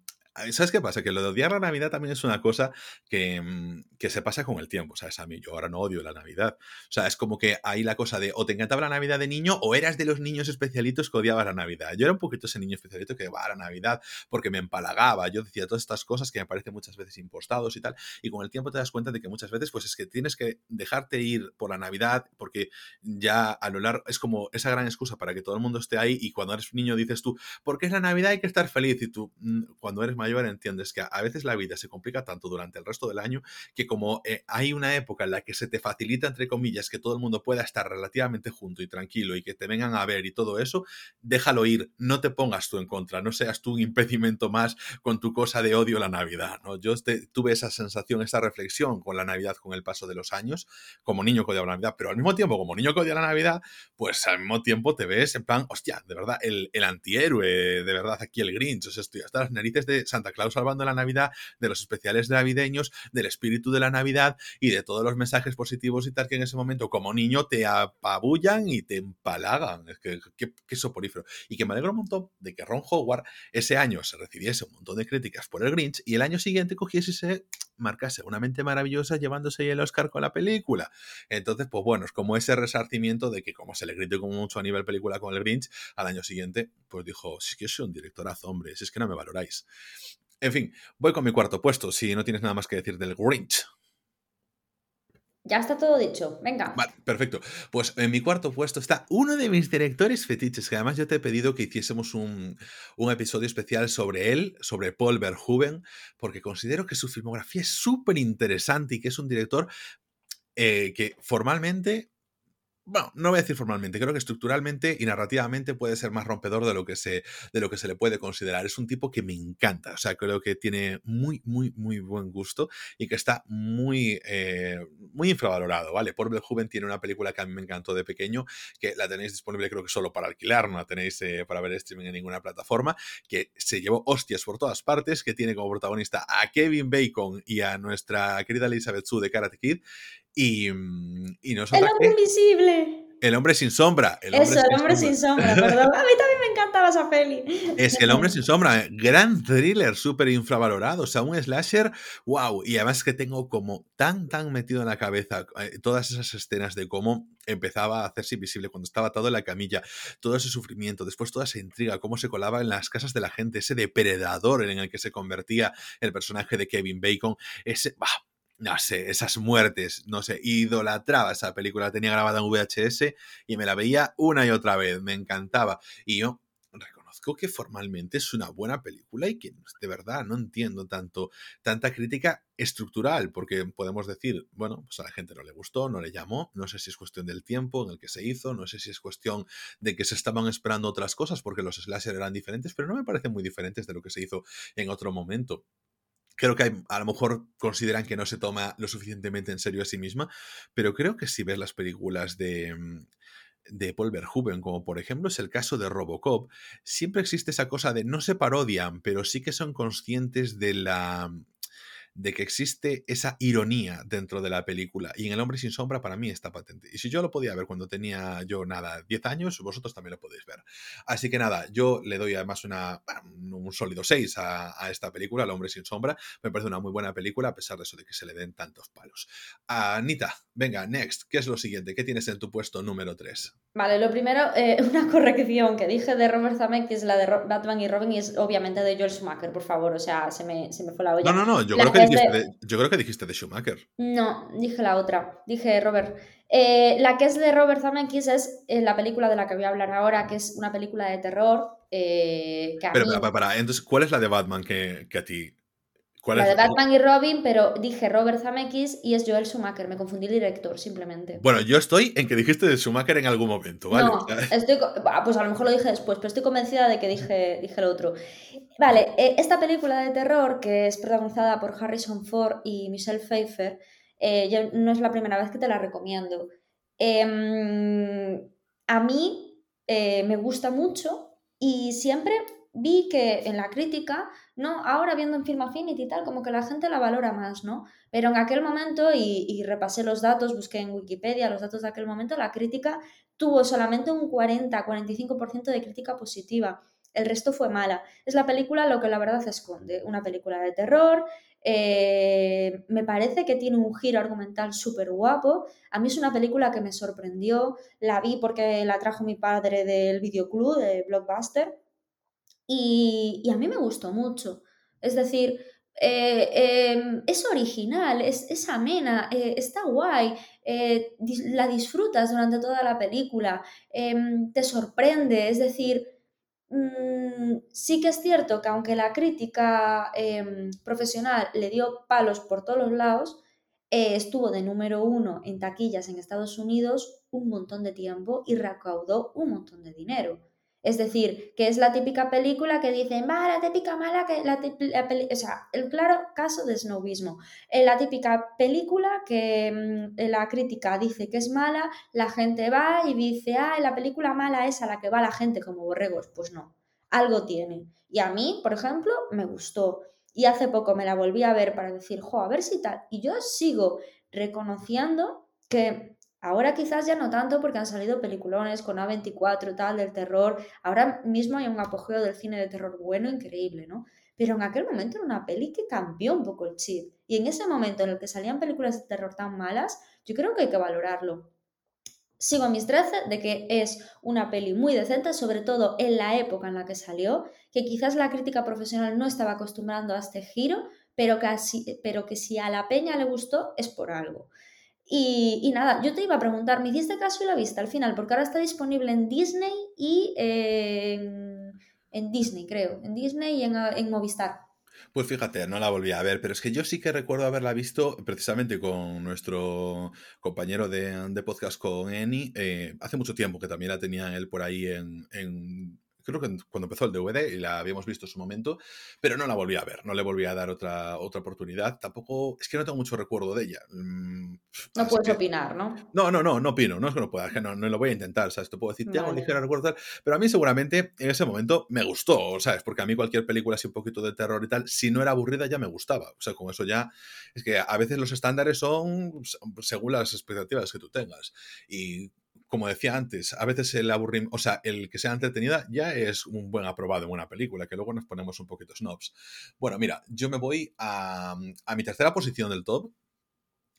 ¿Sabes qué pasa? Que lo de odiar la Navidad también es una cosa que, mm, que, se pasa con el tiempo, ¿sabes? A mí yo ahora no odio la Navidad. O sea, es como que hay la cosa de o te encantaba la Navidad de niño o eras de los niños especialitos que odiaba la Navidad. Yo era un poquito ese niño especialito que va a la Navidad porque me empalagaba. Yo decía todas estas cosas que me parecen muchas veces impostados y tal. Y con el tiempo te das cuenta de que muchas veces pues es que tienes que dejarte ir por la Navidad porque ya a lo largo es como esa gran excusa para que todo el mundo esté ahí y cuando eres niño dices tú, porque es la Navidad hay que estar feliz y tú mm, cuando eres mayor entiendes que a veces la vida se complica tanto durante el resto del año que como eh, hay una época en la que se te facilita, entre comillas, que todo el mundo pueda estar relativamente junto y tranquilo y que te vengan a ver y todo eso, déjalo ir, no te pongas tú en contra, no seas tú un impedimento más con tu cosa de odio la Navidad, ¿no? Yo tuve esa sensación, esa reflexión con la Navidad con el paso de los años, como niño que odiaba la Navidad, pero al mismo tiempo, como niño que odia la Navidad, pues al mismo tiempo te ves en plan, hostia, de verdad, el, el antihéroe, de verdad, aquí el Grinch, o sea, estoy hasta las narices de Santa Claus salvando la Navidad, de los especiales navideño, del espíritu de la Navidad y de todos los mensajes positivos y tal que en ese momento como niño te apabullan y te empalagan. Es que qué soporífero. Y que me alegro un montón de que Ron Howard ese año se recibiese un montón de críticas por el Grinch y el año siguiente cogiese marcase una mente maravillosa llevándose el Oscar con la película. Entonces, pues bueno, es como ese resarcimiento de que como se le criticó mucho a nivel película con el Grinch, al año siguiente, pues dijo, si es que soy un directorazo, hombre, si es que no me valoráis. En fin, voy con mi cuarto puesto, si no tienes nada más que decir del Grinch. Ya está todo dicho, venga. Vale, perfecto. Pues en mi cuarto puesto está uno de mis directores fetiches, que además yo te he pedido que hiciésemos un, episodio especial sobre él, sobre Paul Verhoeven, porque considero que su filmografía es súper interesante y que es un director eh, que formalmente bueno, no voy a decir formalmente, creo que estructuralmente y narrativamente puede ser más rompedor de lo que se, de lo que se le puede considerar. Es un tipo que me encanta, o sea, creo que tiene muy, muy, muy buen gusto y que está muy, eh, muy infravalorado, ¿vale? Por Joven tiene una película que a mí me encantó de pequeño, que la tenéis disponible creo que solo para alquilar, no la tenéis eh, para ver streaming en ninguna plataforma, que se llevó hostias por todas partes, que tiene como protagonista a Kevin Bacon y a nuestra querida Elizabeth Sue de Karate Kid y, mm, y ¡El hombre invisible! El hombre sin sombra. El hombre Eso, el hombre sin sombra, perdón. A mí también me encantaba esa peli. Es El hombre sin sombra, gran thriller, súper infravalorado. O sea, un slasher, wow. Y además que tengo como tan, tan metido en la cabeza eh, todas esas escenas de cómo empezaba a hacerse invisible cuando estaba atado en la camilla, todo ese sufrimiento, después toda esa intriga, cómo se colaba en las casas de la gente, ese depredador en el que se convertía el personaje de Kevin Bacon, ese no sé, esas muertes, no sé, idolatraba esa película, la tenía grabada en VHS y me la veía una y otra vez, me encantaba. Y yo reconozco que formalmente es una buena película y que de verdad no entiendo tanto, tanta crítica estructural, porque podemos decir, bueno, pues a la gente no le gustó, no le llamó, no sé si es cuestión del tiempo en el que se hizo, no sé si es cuestión de que se estaban esperando otras cosas porque los slasher eran diferentes, pero no me parecen muy diferentes de lo que se hizo en otro momento creo que a lo mejor consideran que no se toma lo suficientemente en serio a sí misma, pero creo que si ves las películas de, mm, de Paul Verhoeven, como por ejemplo es el caso de Robocop, siempre existe esa cosa de no se parodian, pero sí que son conscientes de la de que existe esa ironía dentro de la película. Y en El hombre sin sombra para mí está patente. Y si yo lo podía ver cuando tenía yo nada, 10 años, vosotros también lo podéis ver. Así que nada, yo le doy además una, un sólido 6 a, a, esta película, El hombre sin sombra. Me parece una muy buena película a pesar de eso de que se le den tantos palos. Anita, venga, next, ¿qué es lo siguiente? ¿Qué tienes en tu puesto número 3? Vale, lo primero, eh, una corrección que dije de Robert Zemeckis, la de Batman y Robin, y es obviamente de Joel Schumacher, por favor, o sea, se me, se me fue la olla. No, no, no, yo creo, que dijiste de... yo creo que dijiste de Schumacher. No, dije la otra, dije Robert. Eh, la que es de Robert Zemeckis es eh, la película de la que voy a hablar ahora, que es una película de terror. que Pero, para, para, entonces, ¿cuál es la de Batman que, que a ti la de Batman y Robin, pero dije Robert Zemeckis y es Joel Schumacher. Me confundí el director, simplemente. Bueno, yo estoy en que dijiste de Schumacher en algún momento, ¿vale? No, estoy, pues a lo mejor lo dije después, pero estoy convencida de que dije, dije el otro. Vale, eh, esta película de terror, que es protagonizada por Harrison Ford y Michelle Pfeiffer, eh, no es la primera vez que te la recomiendo. Em, a mí eh, me gusta mucho y siempre vi que en la crítica, ¿no? Ahora viendo en Film Affinity y tal, como que la gente la valora más, ¿no? Pero en aquel momento, y, repasé los datos, busqué en Wikipedia los datos de aquel momento, la crítica tuvo solamente un 40-45% de crítica positiva. El resto fue mala. Es la película lo que la verdad esconde. Una película de terror. Eh, me parece que tiene un giro argumental súper guapo. A mí es una película que me sorprendió. La vi porque la trajo mi padre del videoclub de Blockbuster y, a mí me gustó mucho. Es decir, eh, em, es original, es, amena, eh, está guay, eh, la disfrutas durante toda la película, em, te sorprende, es decir, mm, sí que es cierto que aunque la crítica em, profesional le dio palos por todos los lados, estuvo de número uno en taquillas en Estados Unidos un montón de tiempo y recaudó un montón de dinero. Es decir, que es la típica película que dicen, va, la típica mala, que la, o sea, el claro caso de snobismo. Eh, la típica película que mm, la crítica dice que es mala, la gente va y dice, ah, la película mala es a la que va la gente como borregos. Pues no, algo tiene. Y a mí, por ejemplo, me gustó. Y hace poco me la volví a ver para decir, jo, a ver si tal. Y yo sigo reconociendo que Ahora quizás ya no tanto porque han salido peliculones con A24 tal del terror. Ahora mismo hay un apogeo del cine de terror bueno, increíble, ¿no? Pero en aquel momento era una peli que cambió un poco el chip. Y en ese momento en el que salían películas de terror tan malas, yo creo que hay que valorarlo. Sigo a mis 13 de que es una peli muy decente, sobre todo en la época en la que salió, que quizás la crítica profesional no estaba acostumbrando a este giro, pero que, pero que si a la peña le gustó es por algo. Y, nada, yo te iba a preguntar, ¿me hiciste caso y la viste al final? Porque ahora está disponible en Disney y en, Disney, creo. En Disney y en, Movistar. Pues fíjate, no la volví a ver, pero es que yo sí que recuerdo haberla visto precisamente con nuestro compañero de, podcast con Eni, eh, hace mucho tiempo que también la tenía él por ahí en, creo que cuando empezó el DVD y la habíamos visto en su momento, pero no la volví a ver, no le volví a dar otra, otra oportunidad. Tampoco, es que no tengo mucho recuerdo de ella. Mm, no puedes opinar, ¿no? No, no, no, no opino, no es que no pueda, es que no, no lo voy a intentar, ¿sabes? Te puedo decir, tengo un ligero recuerdo pero a mí seguramente en ese momento me gustó, ¿sabes? Porque a mí cualquier película así un poquito de terror y tal, si no era aburrida ya me gustaba. O sea, con eso ya, es que a veces los estándares son según las expectativas que tú tengas. Y como decía antes, a veces el aburrimiento, o sea, el que sea entretenida ya es un buen aprobado en una película, que luego nos ponemos un poquito snobs. Bueno, mira, yo me voy a, a mi tercera posición del top,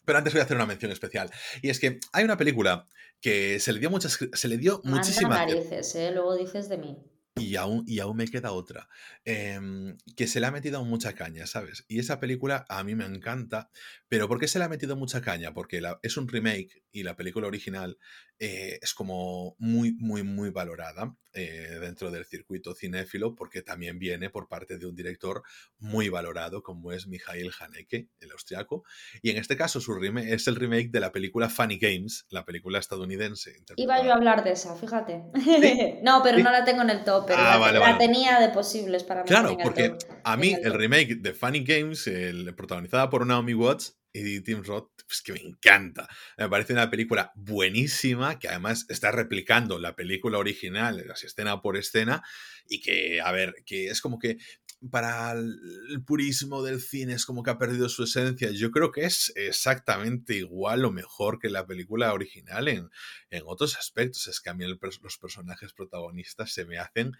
pero antes voy a hacer una mención especial. Y es que hay una película que se le dio muchas se le dio muchísima narices, ¿eh? Luego dices de mí. Y aún, y aún me queda otra, em, que se le ha metido mucha caña, ¿sabes? Y esa película a mí me encanta, pero ¿por qué se le ha metido mucha caña? Porque es un remake y la película original eh, es como muy, muy, muy valorada eh, dentro del circuito cinéfilo porque también viene por parte de un director muy valorado como es Mijail Haneke, el austriaco. Y en este caso su remake, es el remake de la película Funny Games, la película estadounidense. Iba yo a hablar de esa, fíjate. no, pero no la tengo en el top, pero ah, la, tenía de posibles para mí. Claro, porque a mí el, remake de Funny Games, el, protagonizada por Naomi Watts, y Tim Roth, pues que me encanta. Me parece una película buenísima, que además está replicando la película original, escena por escena, y que, a ver, que es como que para el purismo del cine es como que ha perdido su esencia. Yo creo que es exactamente igual o mejor que la película original en, en otros aspectos. Es que a mí los personajes protagonistas se me hacen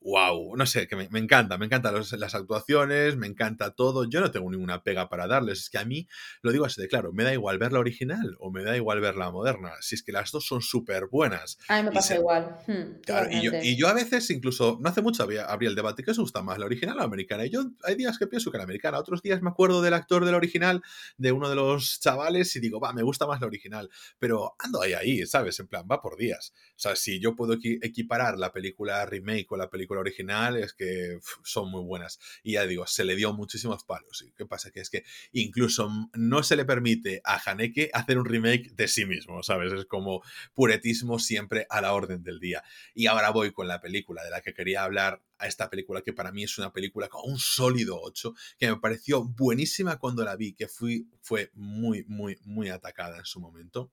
wow. No sé, que me, encanta, me encantan las actuaciones, me encanta todo. Yo no tengo ninguna pega para darles. Es que a mí, lo digo así de claro, me da igual ver la original o me da igual ver la moderna. Si es que las dos son súper buenas. A mí me pasa igual. Hmm, y, yo, y, yo, a veces incluso, no hace mucho había, habría el debate que os gusta más la original americana. Yo hay días que pienso que la americana, otros días me acuerdo del actor del original, de uno de los chavales, y digo, va, me gusta más la original. Pero ando ahí, ahí, ¿sabes? En plan, va por días. O sea, si yo puedo equiparar la película remake con la película original, es que son muy buenas. Y ya digo, se le dio muchísimos palos. ¿Y qué pasa? Que es que incluso no se le permite a Haneke hacer un remake de sí mismo, ¿sabes? Es como puretismo siempre a la orden del día. Y ahora voy con la película de la que quería hablar a esta película, que para mí es una película con un sólido 8, que me pareció buenísima cuando la vi, que fui, fue muy, muy, muy atacada en su momento,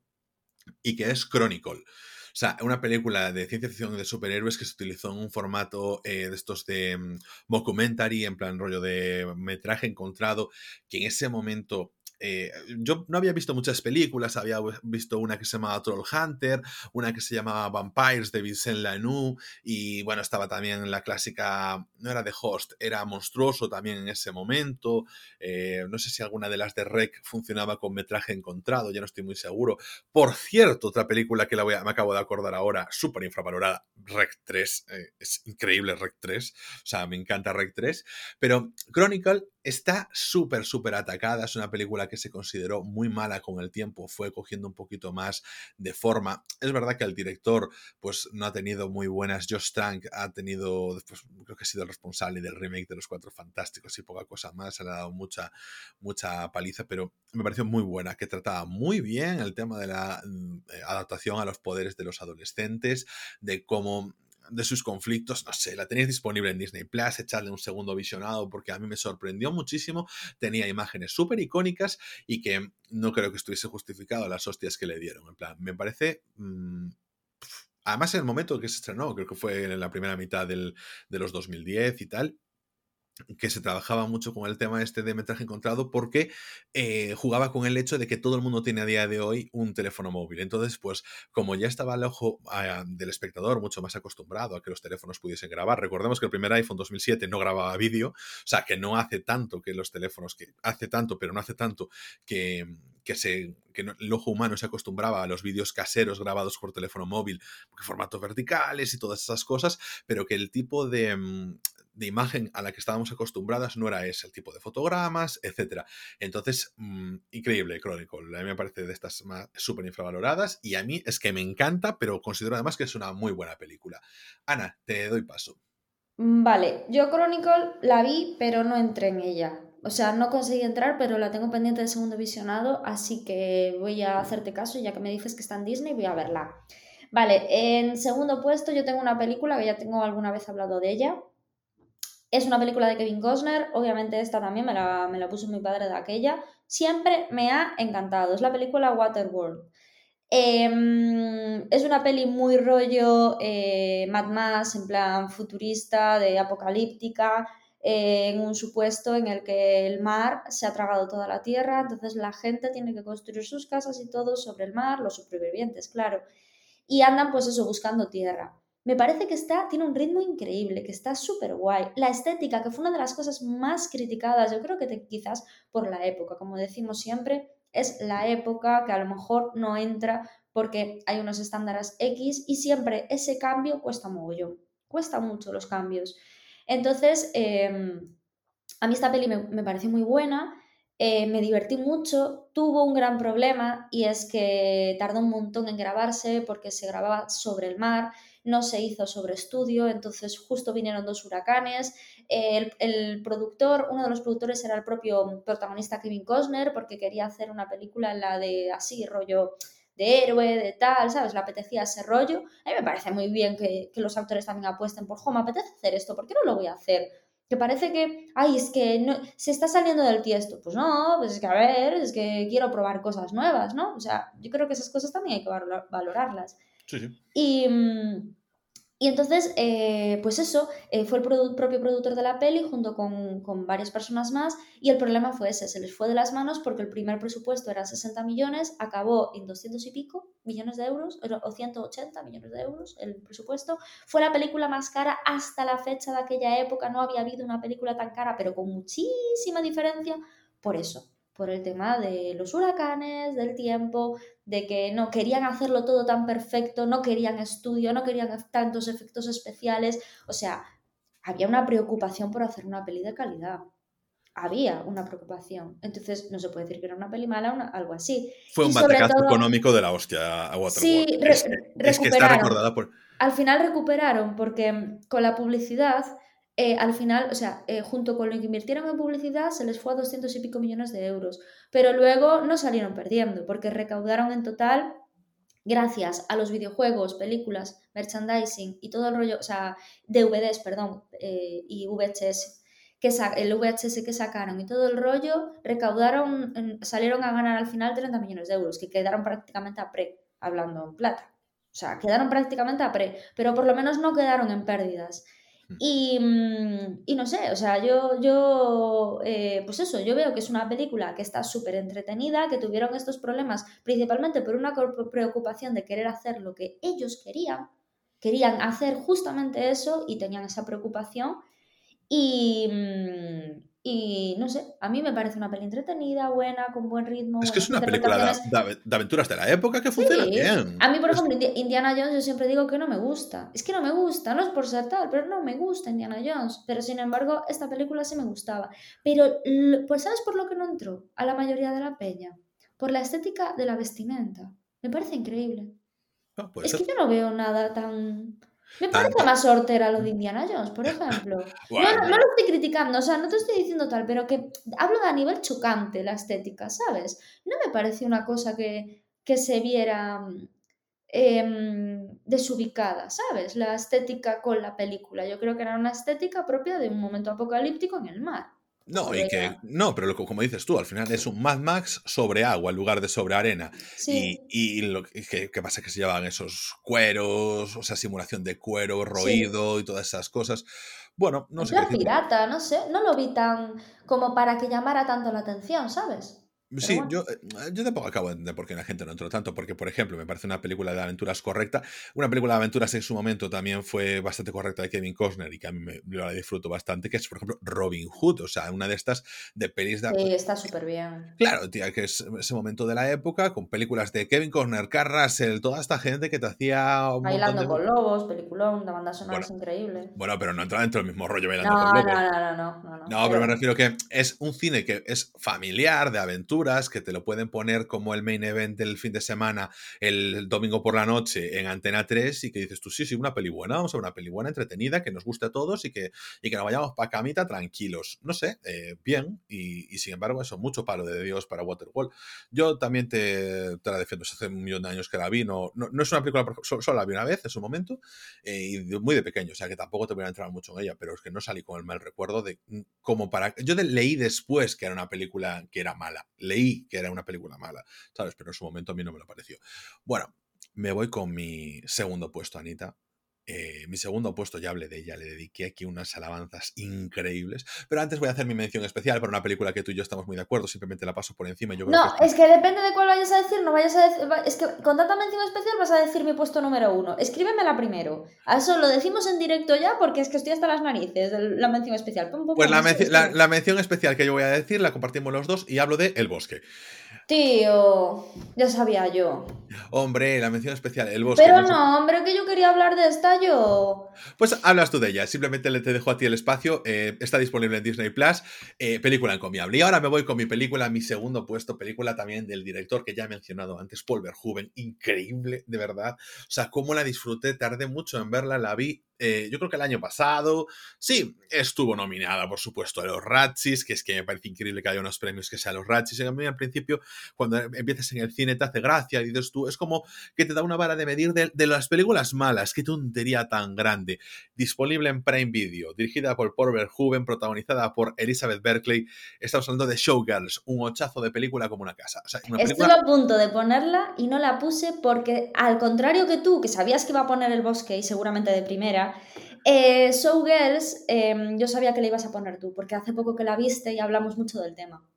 y que es Chronicle. O sea, una película de ciencia ficción de superhéroes que se utilizó en un formato eh, de estos de um, en plan rollo de metraje encontrado, que en ese momento eh, yo no había visto muchas películas, había visto una que se llamaba Troll Hunter, una que se llamaba Vampires de Vincent Lanoux, y bueno, estaba también la clásica, no era de Host, era Monstruoso también en ese momento. Eh, no sé si alguna de las de Rec funcionaba con metraje encontrado, ya no estoy muy seguro. Por cierto, otra película que la voy a, me acabo de acordar ahora, súper infravalorada, Rec 3, eh, es increíble Rec 3, o sea, me encanta Rec 3, pero Chronicle está súper, súper atacada, es una película que se consideró muy mala con el tiempo fue cogiendo un poquito más de forma. Es verdad que el director pues no ha tenido muy buenas. Josh Trank ha tenido, pues, creo que ha sido el responsable del remake de Los Cuatro Fantásticos y poca cosa más. Se le ha dado mucha, mucha paliza, pero me pareció muy buena, que trataba muy bien el tema de la mm, adaptación a los poderes de los adolescentes, de cómo de sus conflictos, no sé, la tenéis disponible en Disney Plus, echarle un segundo visionado porque a mí me sorprendió muchísimo, tenía imágenes súper icónicas y que no creo que estuviese justificado las hostias que le dieron, en plan, me parece... Mm, además, en el momento que se estrenó, creo que fue en la primera mitad del, de los 2010 y tal, que se trabajaba mucho con el tema este de metraje encontrado porque eh, jugaba con el hecho de que todo el mundo tiene a día de hoy un teléfono móvil. Entonces, pues como ya estaba el ojo ah, del espectador mucho más acostumbrado a que los teléfonos pudiesen grabar, recordemos que el primer iPhone 2007 no grababa vídeo, o sea, que no hace tanto que los teléfonos, que hace tanto, pero no hace tanto que, que, se, que el ojo humano se acostumbraba a los vídeos caseros grabados por teléfono móvil, formatos verticales y todas esas cosas, pero que el tipo de, mm, de imagen a la que estábamos acostumbradas no era ese, el tipo de fotogramas, etc. Entonces, mm, increíble Chronicle. A mí me parece de estas súper infravaloradas y a mí es que me encanta, pero considero además que es una muy buena película. Ana, te doy paso. Mm, vale, yo Chronicle la vi, pero no entré en ella. O sea, no conseguí entrar, pero la tengo pendiente de segundo visionado, así que voy a hacerte caso, ya que me dices que está en Disney, voy a verla. Vale, en segundo puesto yo tengo una película que ya tengo alguna vez hablado de ella, es una película de Kevin Costner, obviamente esta también me la, me la puso mi padre de aquella. Siempre me ha encantado. Es la película Waterworld. Em, es una peli muy rollo eh, Mad Max, en plan futurista, de apocalíptica, eh, en un supuesto en el que el mar se ha tragado toda la tierra, entonces la gente tiene que construir sus casas y todo sobre el mar, los supervivientes, claro. y andan pues eso buscando tierra. Me parece que está, tiene un ritmo increíble, que está súper guay. La estética, que fue una de las cosas más criticadas, yo creo que quizás por la época, como decimos siempre, es la época que a lo mejor no entra porque hay unos estándares X y siempre ese cambio cuesta mogollón, cuesta mucho los cambios. Entonces, em, a mí esta peli me, me pareció muy buena eh, me divertí mucho, tuvo un gran problema y es que tardó un montón en grabarse porque se grababa sobre el mar, no se hizo sobre estudio, entonces justo vinieron dos huracanes. El, el, productor, uno de los productores era el propio protagonista Kevin Costner porque quería hacer una película en la de así, rollo de héroe, de tal, ¿sabes? Le apetecía ese rollo. A mí me parece muy bien que, que los actores también apuesten por, jo, me apetece hacer esto, ¿por qué no lo voy a hacer? Que parece que, ay, es que no, se está saliendo del tiesto. Pues no, pues es que a ver, es que quiero probar cosas nuevas, ¿no? O sea, yo creo que esas cosas también hay que valorarlas. Sí, sí. Y, mm, y entonces, eh, pues eso, eh, fue el propio productor de la peli junto con, con, varias personas más y el problema fue ese, se les fue de las manos porque el primer presupuesto era 60 millones, acabó en 200 y pico millones de euros, o 180 millones de euros el presupuesto. Fue la película más cara hasta la fecha de aquella época, no había habido una película tan cara, pero con muchísima diferencia por eso por el tema de los huracanes, del tiempo, de que no querían hacerlo todo tan perfecto, no querían estudio, no querían tantos efectos especiales, o sea, había una preocupación por hacer una peli de calidad. Había una preocupación. Entonces, no se puede decir que era una peli mala, o algo así. Fue un batacazo económico de la hostia a Waterworld. Sí, es, es que está recordada por... Al final recuperaron porque con la publicidad eh, al final, o sea, eh, junto con lo que invirtieron en publicidad, se les fue a 200 y pico millones de euros. Pero luego no salieron perdiendo, porque recaudaron en total, gracias a los videojuegos, películas, merchandising y todo el rollo, o sea, DVDs, perdón, eh, y VHS, que el VHS que sacaron y todo el rollo, recaudaron, salieron a ganar al final 30 millones de euros, que quedaron prácticamente a pre, hablando en plata. O sea, quedaron prácticamente a pre, pero por lo menos no quedaron en pérdidas. Y, mm, y, no sé, o sea, yo, yo eh, pues eso, yo veo que es una película que está súper entretenida, que tuvieron estos problemas principalmente por una preocupación de querer hacer lo que ellos querían, querían hacer justamente eso y tenían esa preocupación. Y, mm, y no sé, a mí me parece una peli entretenida, buena, con buen ritmo. Es que es una película de, aventuras de la época que funciona bien. A mí, por ejemplo, Indiana Jones, yo siempre digo que no me gusta. Es que no me gusta, no es por ser tal, pero no me gusta Indiana Jones. Pero sin embargo, esta película sí me gustaba. Pero, pues, ¿sabes por lo que no entró a la mayoría de la peña? Por la estética de la vestimenta. Me parece increíble. es que yo no veo nada tan me parece más hortera lo de Indiana Jones, por ejemplo. no, lo estoy criticando, o sea, no te estoy diciendo tal, pero que hablo de a nivel chocante la estética, ¿sabes? No me parece una cosa que, que se viera em, desubicada, ¿sabes? La estética con la película. Yo creo que era una estética propia de un momento apocalíptico en el mar. No, y que, no, pero como dices tú, al final es un Mad Max sobre agua en lugar de sobre arena. Y, y, lo que, pasa es que se llevaban esos cueros, o sea, simulación de cuero, roído y todas esas cosas. Bueno, no sé. pirata, no sé, no lo vi tan como para que llamara tanto la atención, ¿sabes? Sí, yo, eh, yo tampoco acabo de entender por qué la gente no entró tanto, porque, por ejemplo, me parece una película de aventuras correcta. Una película de aventuras en su momento también fue bastante correcta de Kevin Costner y que a mí me, la disfruto bastante, que es, por ejemplo, Robin Hood, o sea, una de estas de pelis de... Sí, está súper bien. Claro, tía, que es ese momento de la época, con películas de Kevin Costner, Carl Russell, toda esta gente que te hacía... Bailando con lobos, peliculón, de banda sonora es increíble. Bueno, pero no entra dentro del mismo rollo bailando con lobos. No, no, no, no. No, no pero me refiero que es un cine que es familiar, de que te lo pueden poner como el main event del fin de semana el domingo por la noche en Antena 3 y que dices tú, sí, sí, una peli buena, vamos a ver una peli buena, entretenida, que nos guste a todos y que, y que nos vayamos para camita tranquilos. No sé, eh, bien, y, sin embargo eso, mucho palo de Dios para Waterworld. Yo también te, te la defiendo, hace un millón de años que la vi, no, no, es una película, solo, la vi una vez en su momento, eh, y muy de pequeño, o sea que tampoco te voy a entrar mucho en ella, pero es que no salí con el mal recuerdo de mm, como para... Yo leí después que era una película que era mala, que era una película mala, ¿sabes? Pero en su momento a mí no me lo pareció. Bueno, me voy con mi segundo puesto, Anita. Eh, mi segundo puesto, ya hablé de ella, le dediqué aquí unas alabanzas increíbles. Pero antes voy a hacer mi mención especial para una película que tú y yo estamos muy de acuerdo, simplemente la paso por encima. Yo no, es, que depende de cuál vayas a decir, no vayas a decir. Es que con tanta mención especial vas a decir mi puesto número uno. Escríbemela primero. A eso lo decimos en directo ya porque es que estoy hasta las narices de la mención especial. pues la, la mención especial que yo voy a decir la compartimos los dos y hablo de El Bosque. Tío, ya sabía yo. Hombre, la mención especial, el bosque. Pero no, hombre, que yo quería hablar de esta yo. Pues hablas tú de ella, simplemente le te dejo a ti el espacio. Eh, está disponible en Disney Plus, eh, película encomiable. Y ahora me voy con mi película, mi segundo puesto, película también del director que ya he mencionado antes, Paul Verhoeven. Increíble, de verdad. O sea, cómo la disfruté, tardé mucho en verla, la vi eh, yo creo que el año pasado, sí, estuvo nominada, por supuesto, a los Ratchis, que es que me parece increíble que haya unos premios que sean los Ratchis. A mí al principio, cuando empiezas en el cine, te hace gracia, y dices tú, es como que te da una vara de medir de, las películas malas, qué tontería tan grande. Disponible en Prime Video, dirigida por Paul Verhoeven, protagonizada por Elizabeth Berkley. Estamos hablando de Showgirls, un ochazo de película como una casa. Estuve a punto de ponerla y no la puse porque, al contrario que tú, que sabías que iba a poner el bosque y seguramente de primera, eh, Girls, em, yo sabía que le ibas a poner tú, porque hace poco que la viste y hablamos mucho del tema.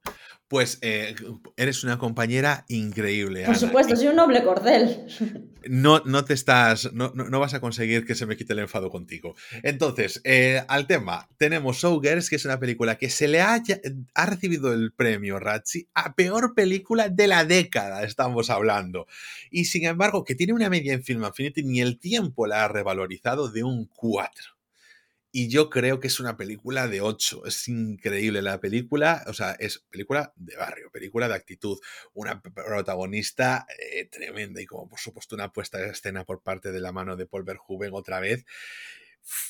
Pues eh, eres una compañera increíble. Por supuesto, soy un noble cordel. No, no te estás, no, no, vas a conseguir que se me quite el enfado contigo. Entonces, eh, al tema, tenemos Showgirls, que es una película que se le ha, ha recibido el premio Ratchi a peor película de la década, estamos hablando. Y sin embargo, que tiene una media en Film Affinity, ni el tiempo la ha revalorizado de un 4. Y yo creo que es una película de 8. Es increíble la película. O sea, es película de barrio, película de actitud. Una protagonista eh, tremenda y como por supuesto una puesta de escena por parte de la mano de Paul Verhoeven otra vez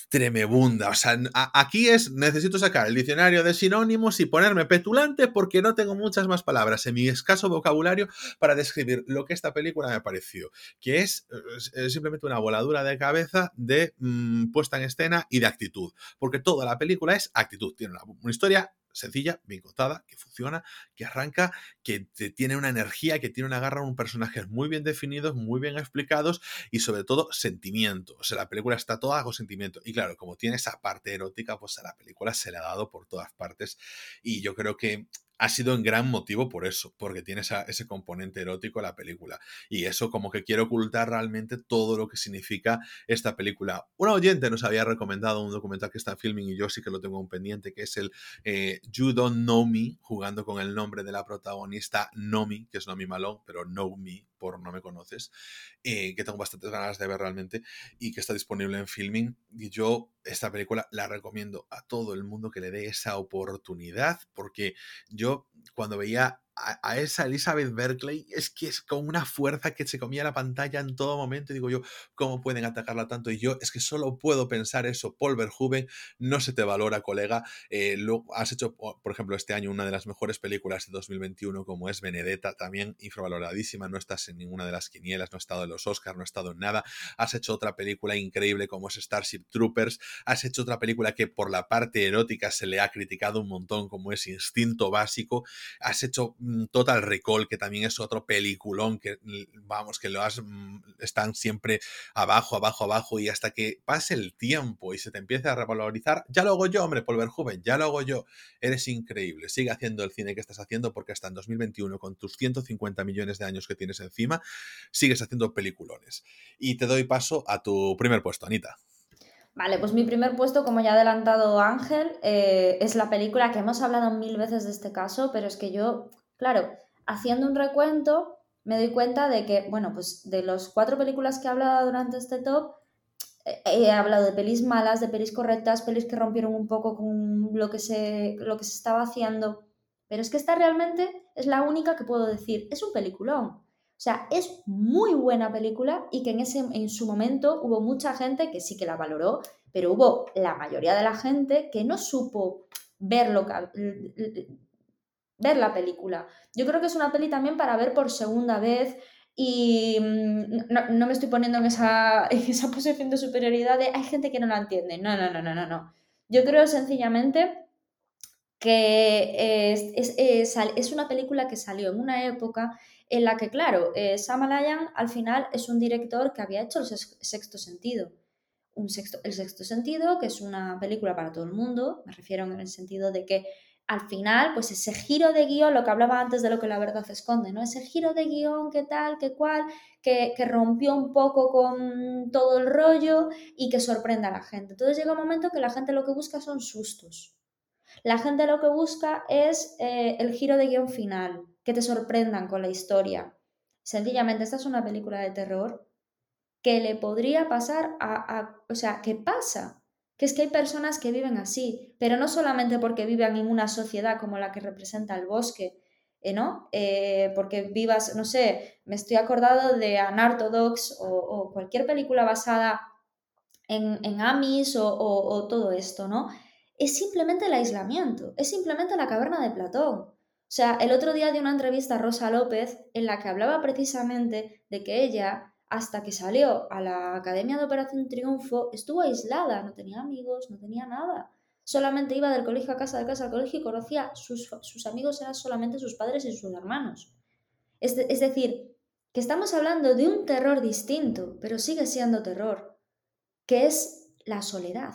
tremebunda. O sea, aquí es, necesito sacar el diccionario de sinónimos y ponerme petulante porque no tengo muchas más palabras en mi escaso vocabulario para describir lo que esta película me pareció, que es, simplemente una voladura de cabeza de mm, puesta en escena y de actitud, porque toda la película es actitud, tiene una historia sencilla, bien contada, que funciona, que arranca, que tiene una energía, que tiene una garra, un personajes muy bien definidos, muy bien explicados y sobre todo sentimiento. O sea, la película está toda con sentimiento. Y claro, como tiene esa parte erótica, pues a la película se le ha dado por todas partes. Y yo creo que ha sido un gran motivo por eso, porque tiene ese componente erótico la película. Y eso como que quiere ocultar realmente todo lo que significa esta película. Un oyente nos había recomendado un documental que está en filming y yo sí que lo tengo un pendiente, que es el eh, You Don't Know Me, jugando con el nombre de la protagonista Nomi, que es Nomi Malone, pero Know Me por No Me Conoces, eh, que tengo bastantes ganas de ver realmente y que está disponible en filming. Y yo esta película la recomiendo a todo el mundo que le dé esa oportunidad, porque yo cuando veía a, esa Elizabeth Berkeley es que es con una fuerza que se comía la pantalla en todo momento. Y digo yo, ¿cómo pueden atacarla tanto? Y yo es que solo puedo pensar eso. Paul Verhoeven, no se te valora, colega. Eh, lo, has hecho, por ejemplo, este año una de las mejores películas de 2021, como es Benedetta, también infravaloradísima. No estás en ninguna de las quinielas, no has estado en los Oscars, no has estado en nada. Has hecho otra película increíble como es Starship Troopers. Has hecho otra película que por la parte erótica se le ha criticado un montón, como es Instinto Básico. Has hecho Total Recall, que también es otro peliculón que, vamos, que lo has, mm, están siempre abajo, abajo, abajo, y hasta que pase el tiempo y se te empiece a revalorizar, ya lo hago yo, hombre, Paul joven ya lo hago yo. Eres increíble. Sigue haciendo el cine que estás haciendo porque hasta en 2021, con tus 150 millones de años que tienes encima, sigues haciendo peliculones. Y te doy paso a tu primer puesto, Anita. Vale, pues mi primer puesto, como ya ha adelantado Ángel, eh, es la película que hemos hablado mil veces de este caso, pero es que yo Claro, haciendo un recuento, me doy cuenta de que, bueno, pues de las cuatro películas que he hablado durante este top, eh, he hablado de pelis malas, de pelis correctas, pelis que rompieron un poco con lo que se, lo que se estaba haciendo. Pero es que esta realmente es la única que puedo decir. Es un peliculón. O sea, es muy buena película y que en, ese, en su momento hubo mucha gente que sí que la valoró, pero hubo la mayoría de la gente que no supo verlo, ver la película. Yo creo que es una peli también para ver por segunda vez y mm, no, me estoy poniendo en esa, esa posición de superioridad de hay gente que no la entiende. No, no, no, no, no, no. Yo creo sencillamente que es, es, una película que salió en una época en la que, claro, eh, Sam Alayan al final es un director que había hecho el sexto sentido un sexto, El sexto sentido, que es una película para todo el mundo, me refiero en el sentido de que al final, pues ese giro de guion, lo que hablaba antes de lo que la verdad esconde, ¿no? Ese giro de guion, qué tal, qué cual, que, que, rompió un poco con todo el rollo y que sorprenda a la gente. Entonces llega un momento que la gente lo que busca son sustos. La gente lo que busca es eh, el giro de guion final, que te sorprendan con la historia. Sencillamente, esta es una película de terror que le podría pasar a, a o sea, ¿qué pasa? Que es que hay personas que viven así, pero no solamente porque vivan en una sociedad como la que representa el bosque, eh, ¿no? Eh, porque vivas, no sé, me estoy acordado de Unorthodox o, o cualquier película basada en, en Amis o, o, todo esto, ¿no? Es simplemente el aislamiento, es simplemente la caverna de Platón. O sea, el otro día di una entrevista a Rosa López en la que hablaba precisamente de que ella hasta que salió a la Academia de Operación Triunfo, estuvo aislada, no tenía amigos, no tenía nada. Solamente iba del colegio a casa, de casa al colegio y conocía, sus, sus amigos eran solamente sus padres y sus hermanos. Es, es decir, que estamos hablando de un terror distinto, pero sigue siendo terror, que es la soledad.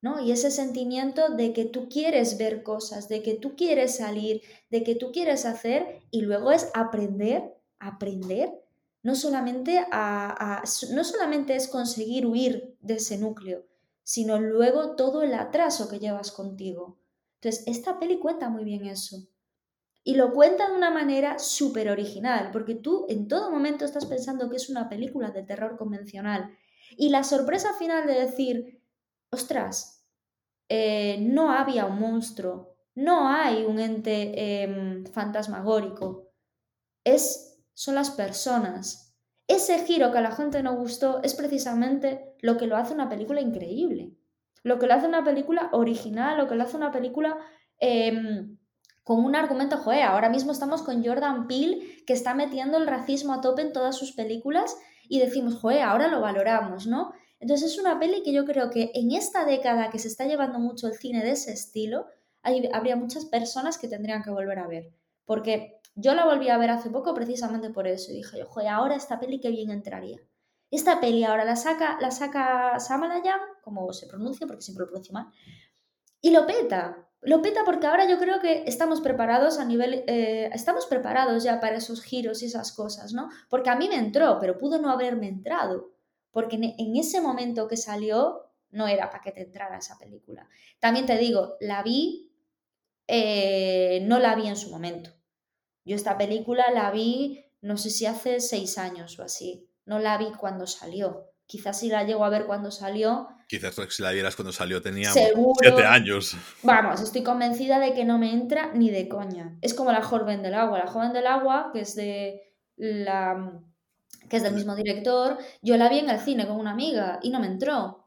¿no? Y ese sentimiento de que tú quieres ver cosas, de que tú quieres salir, de que tú quieres hacer y luego es aprender, aprender no solamente, no solamente es conseguir huir de ese núcleo, sino luego todo el atraso que llevas contigo. Entonces, esta peli cuenta muy bien eso. Y lo cuenta de una manera súper original, porque tú en todo momento estás pensando que es una película de terror convencional. Y la sorpresa final de decir, ostras, eh, no había un monstruo, no hay un ente em, fantasmagórico, es son las personas. Ese giro que a la gente no gustó es precisamente lo que lo hace una película increíble, lo que lo hace una película original, lo que lo hace una película em, con un argumento, joder, ahora mismo estamos con Jordan Peele que está metiendo el racismo a tope en todas sus películas y decimos, joder, ahora lo valoramos, ¿no? Entonces es una peli que yo creo que en esta década que se está llevando mucho el cine de ese estilo, habría muchas personas que tendrían que volver a ver, porque yo la volví a ver hace poco precisamente por eso. Y dije, joder, ahora esta peli que bien entraría. Esta peli ahora la saca, la saca Samalayan, como se pronuncia, porque siempre lo pronuncio mal, y lo peta. Lo peta porque ahora yo creo que estamos preparados a nivel, eh, estamos preparados ya para esos giros y esas cosas, ¿no? Porque a mí me entró, pero pudo no haberme entrado, porque en ese momento que salió no era para que te entrara esa película. También te digo, la vi, eh, no la vi en su momento. Yo esta película la vi, no sé si hace seis años o así. No la vi cuando salió. Quizás si la llego a ver cuando salió. Quizás si la vieras cuando salió tenía siete años. Vamos, estoy convencida de que no me entra ni de coña. Es como la joven del agua. La joven del agua, que es de la que es del mismo director, yo la vi en el cine con una amiga y no me entró.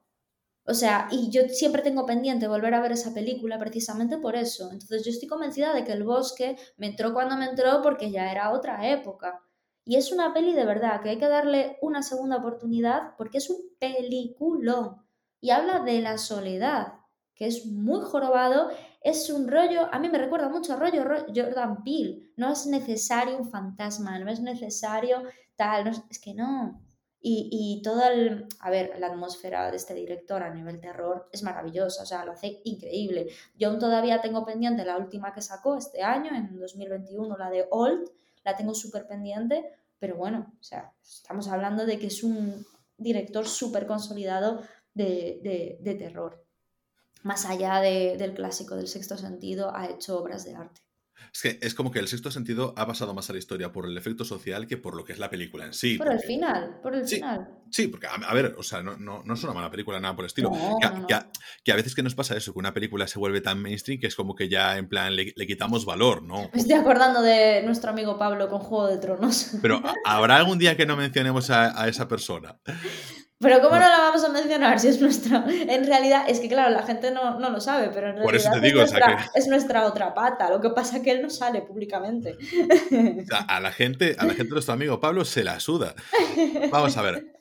O sea, y yo siempre tengo pendiente volver a ver esa película precisamente por eso. Entonces yo estoy convencida de que El Bosque me entró cuando me entró porque ya era otra época. Y es una peli de verdad que hay que darle una segunda oportunidad porque es un peliculón. Y habla de la soledad, que es muy jorobado. Es un rollo, a mí me recuerda mucho a rollo Jordan Peele. No es necesario un fantasma, no es necesario tal, es que no. Y, y toda el, a ver, la atmósfera de este director a nivel terror es maravillosa, o sea, lo hace increíble. Yo aún todavía tengo pendiente la última que sacó este año, en 2021, la de Old, la tengo súper pendiente, pero bueno, o sea, estamos hablando de que es un director súper consolidado de, de, de, terror. Más allá de, del clásico del sexto sentido, ha hecho obras de arte. Es que es como que el sexto sentido ha pasado más a la historia por el efecto social que por lo que es la película en sí. Por el final, por el sí, final. Sí, porque, a, ver, o sea, no, no, no, es una mala película, nada por el estilo. que, a, que, a, que, a, veces que nos pasa eso, que una película se vuelve tan mainstream que es como que ya en plan le, le quitamos valor, ¿no? Me estoy acordando de nuestro amigo Pablo con Juego de Tronos. Pero ¿habrá algún día que no mencionemos a, a esa persona? Pero ¿cómo no. la vamos a mencionar si es nuestra... En realidad, es que claro, la gente no, no lo sabe, pero en realidad Por eso te digo, es, nuestra, o sea que... es nuestra otra pata. Lo que pasa es que él no sale públicamente. O sea, a la gente, a la gente de nuestro amigo Pablo se la suda. Vamos a ver.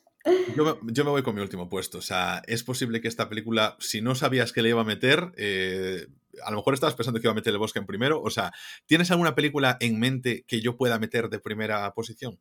Yo me, yo me, voy con mi último puesto. O sea, es posible que esta película, si no sabías que le iba a meter, eh, a lo mejor estabas pensando que iba a meter el bosque en primero. O sea, ¿tienes alguna película en mente que yo pueda meter de primera posición?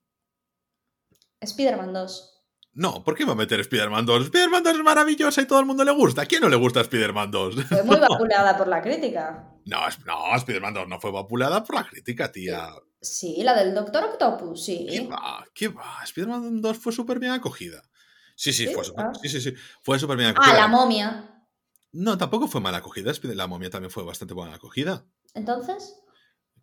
Spider-Man 2. No, ¿por qué va a meter Spider-Man 2? Spider-Man 2 es maravillosa y todo el mundo le gusta. ¿A quién no le gusta Spider-Man 2? Fue muy vapuleada por la crítica. No, no Spider-Man 2 no fue vapuleada por la crítica, tía. Sí, la del Doctor Octopus, sí. ¿Qué va? ¿Qué va? Spider-Man 2 fue súper bien acogida. Sí, sí, ¿Sí? fue súper Ah. sí, sí, sí, fue súper bien Ah, acogida. la momia. No, tampoco fue mala acogida. La momia también fue bastante buena acogida. Entonces,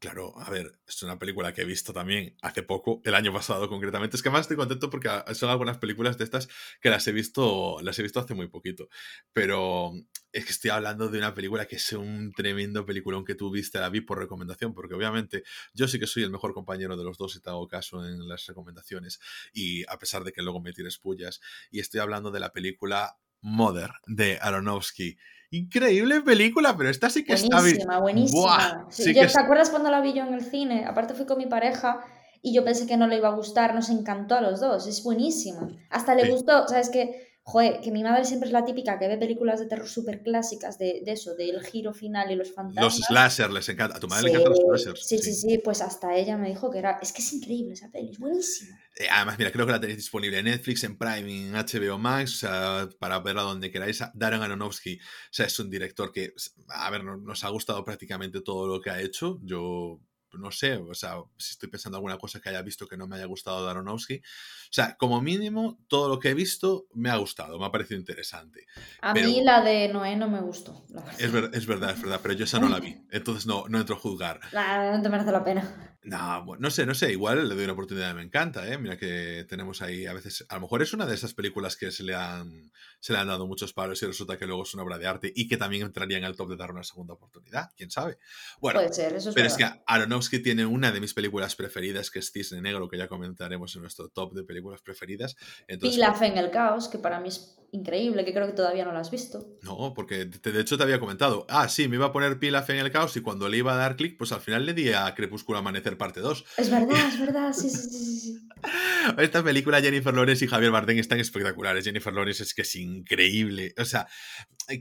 Claro, a ver, es una película que he visto también hace poco, el año pasado concretamente. Es que además estoy contento porque ah, son algunas películas de estas que las he visto, las he visto hace muy poquito. Pero es que estoy hablando de una película que es un tremendo peliculón que tú viste, la vi por recomendación, porque obviamente yo sí que soy el mejor compañero de los dos y te hago caso en las recomendaciones. Y a pesar de que luego me tires pullas, y estoy hablando de la película Mother de Aronofsky. Increíble película, pero esta sí que está bien. buenísima, buenísima. Sí, sí que ¿Te acuerdas cuando la vi yo en el cine? Aparte fui con mi pareja y yo pensé que no le iba a gustar, nos encantó a los dos, es buenísima. Hasta le Sí. gustó, ¿sabes qué? Joder, que mi madre siempre es la típica que ve películas de terror súper clásicas de, de eso, del giro final y los fantasmas. Los slashers les encanta. A tu madre Sí, le encantan los slashers. sí, sí, sí, pues hasta ella me dijo que era, es que es increíble esa peli, es buenísima. Eh, además, mira, creo que la tenéis disponible en Netflix, en Prime, en HBO Max, o sea, para verla donde queráis. Darren Aronofsky, o sea, es un director que, a ver, no- nos ha gustado prácticamente todo lo que ha hecho. Yo no sé, o sea, si estoy pensando alguna cosa que haya visto que no me haya gustado de Aronofsky. O sea, como mínimo, todo lo que he visto me ha gustado, me ha parecido interesante. A Pero- mí la de Noé no me gustó. la. Es, ver- es verdad, es verdad, pero yo esa no la vi, entonces no, no entro a juzgar. Ah, no te merece la pena. No, bueno, no sé, no sé, igual le doy una oportunidad, me encanta, ¿eh? Mira que tenemos ahí, a veces, a lo mejor es una de esas películas que se le han, se le han dado muchos palos y resulta que luego es una obra de arte y que también entraría en el top de dar una segunda oportunidad, quién sabe. Bueno, Puede ser, eso es pero es verdad. que Aronofsky tiene una de mis películas preferidas, que es Cisne Negro, que ya comentaremos en nuestro top de películas preferidas. Entonces, Pilaf en el caos, que para mí es increíble, que creo que todavía no lo has visto. No, porque te- de hecho te había comentado, ah, sí, me iba a poner Pilaf en el caos y cuando le iba a dar clic, pues al final le di a Crepúsculo Amanecer parte 2. Es verdad, es verdad, sí, sí, sí, sí, sí. Esta película Jennifer Lawrence y Javier Bardem están espectaculares. Jennifer Lawrence es que es increíble. O sea,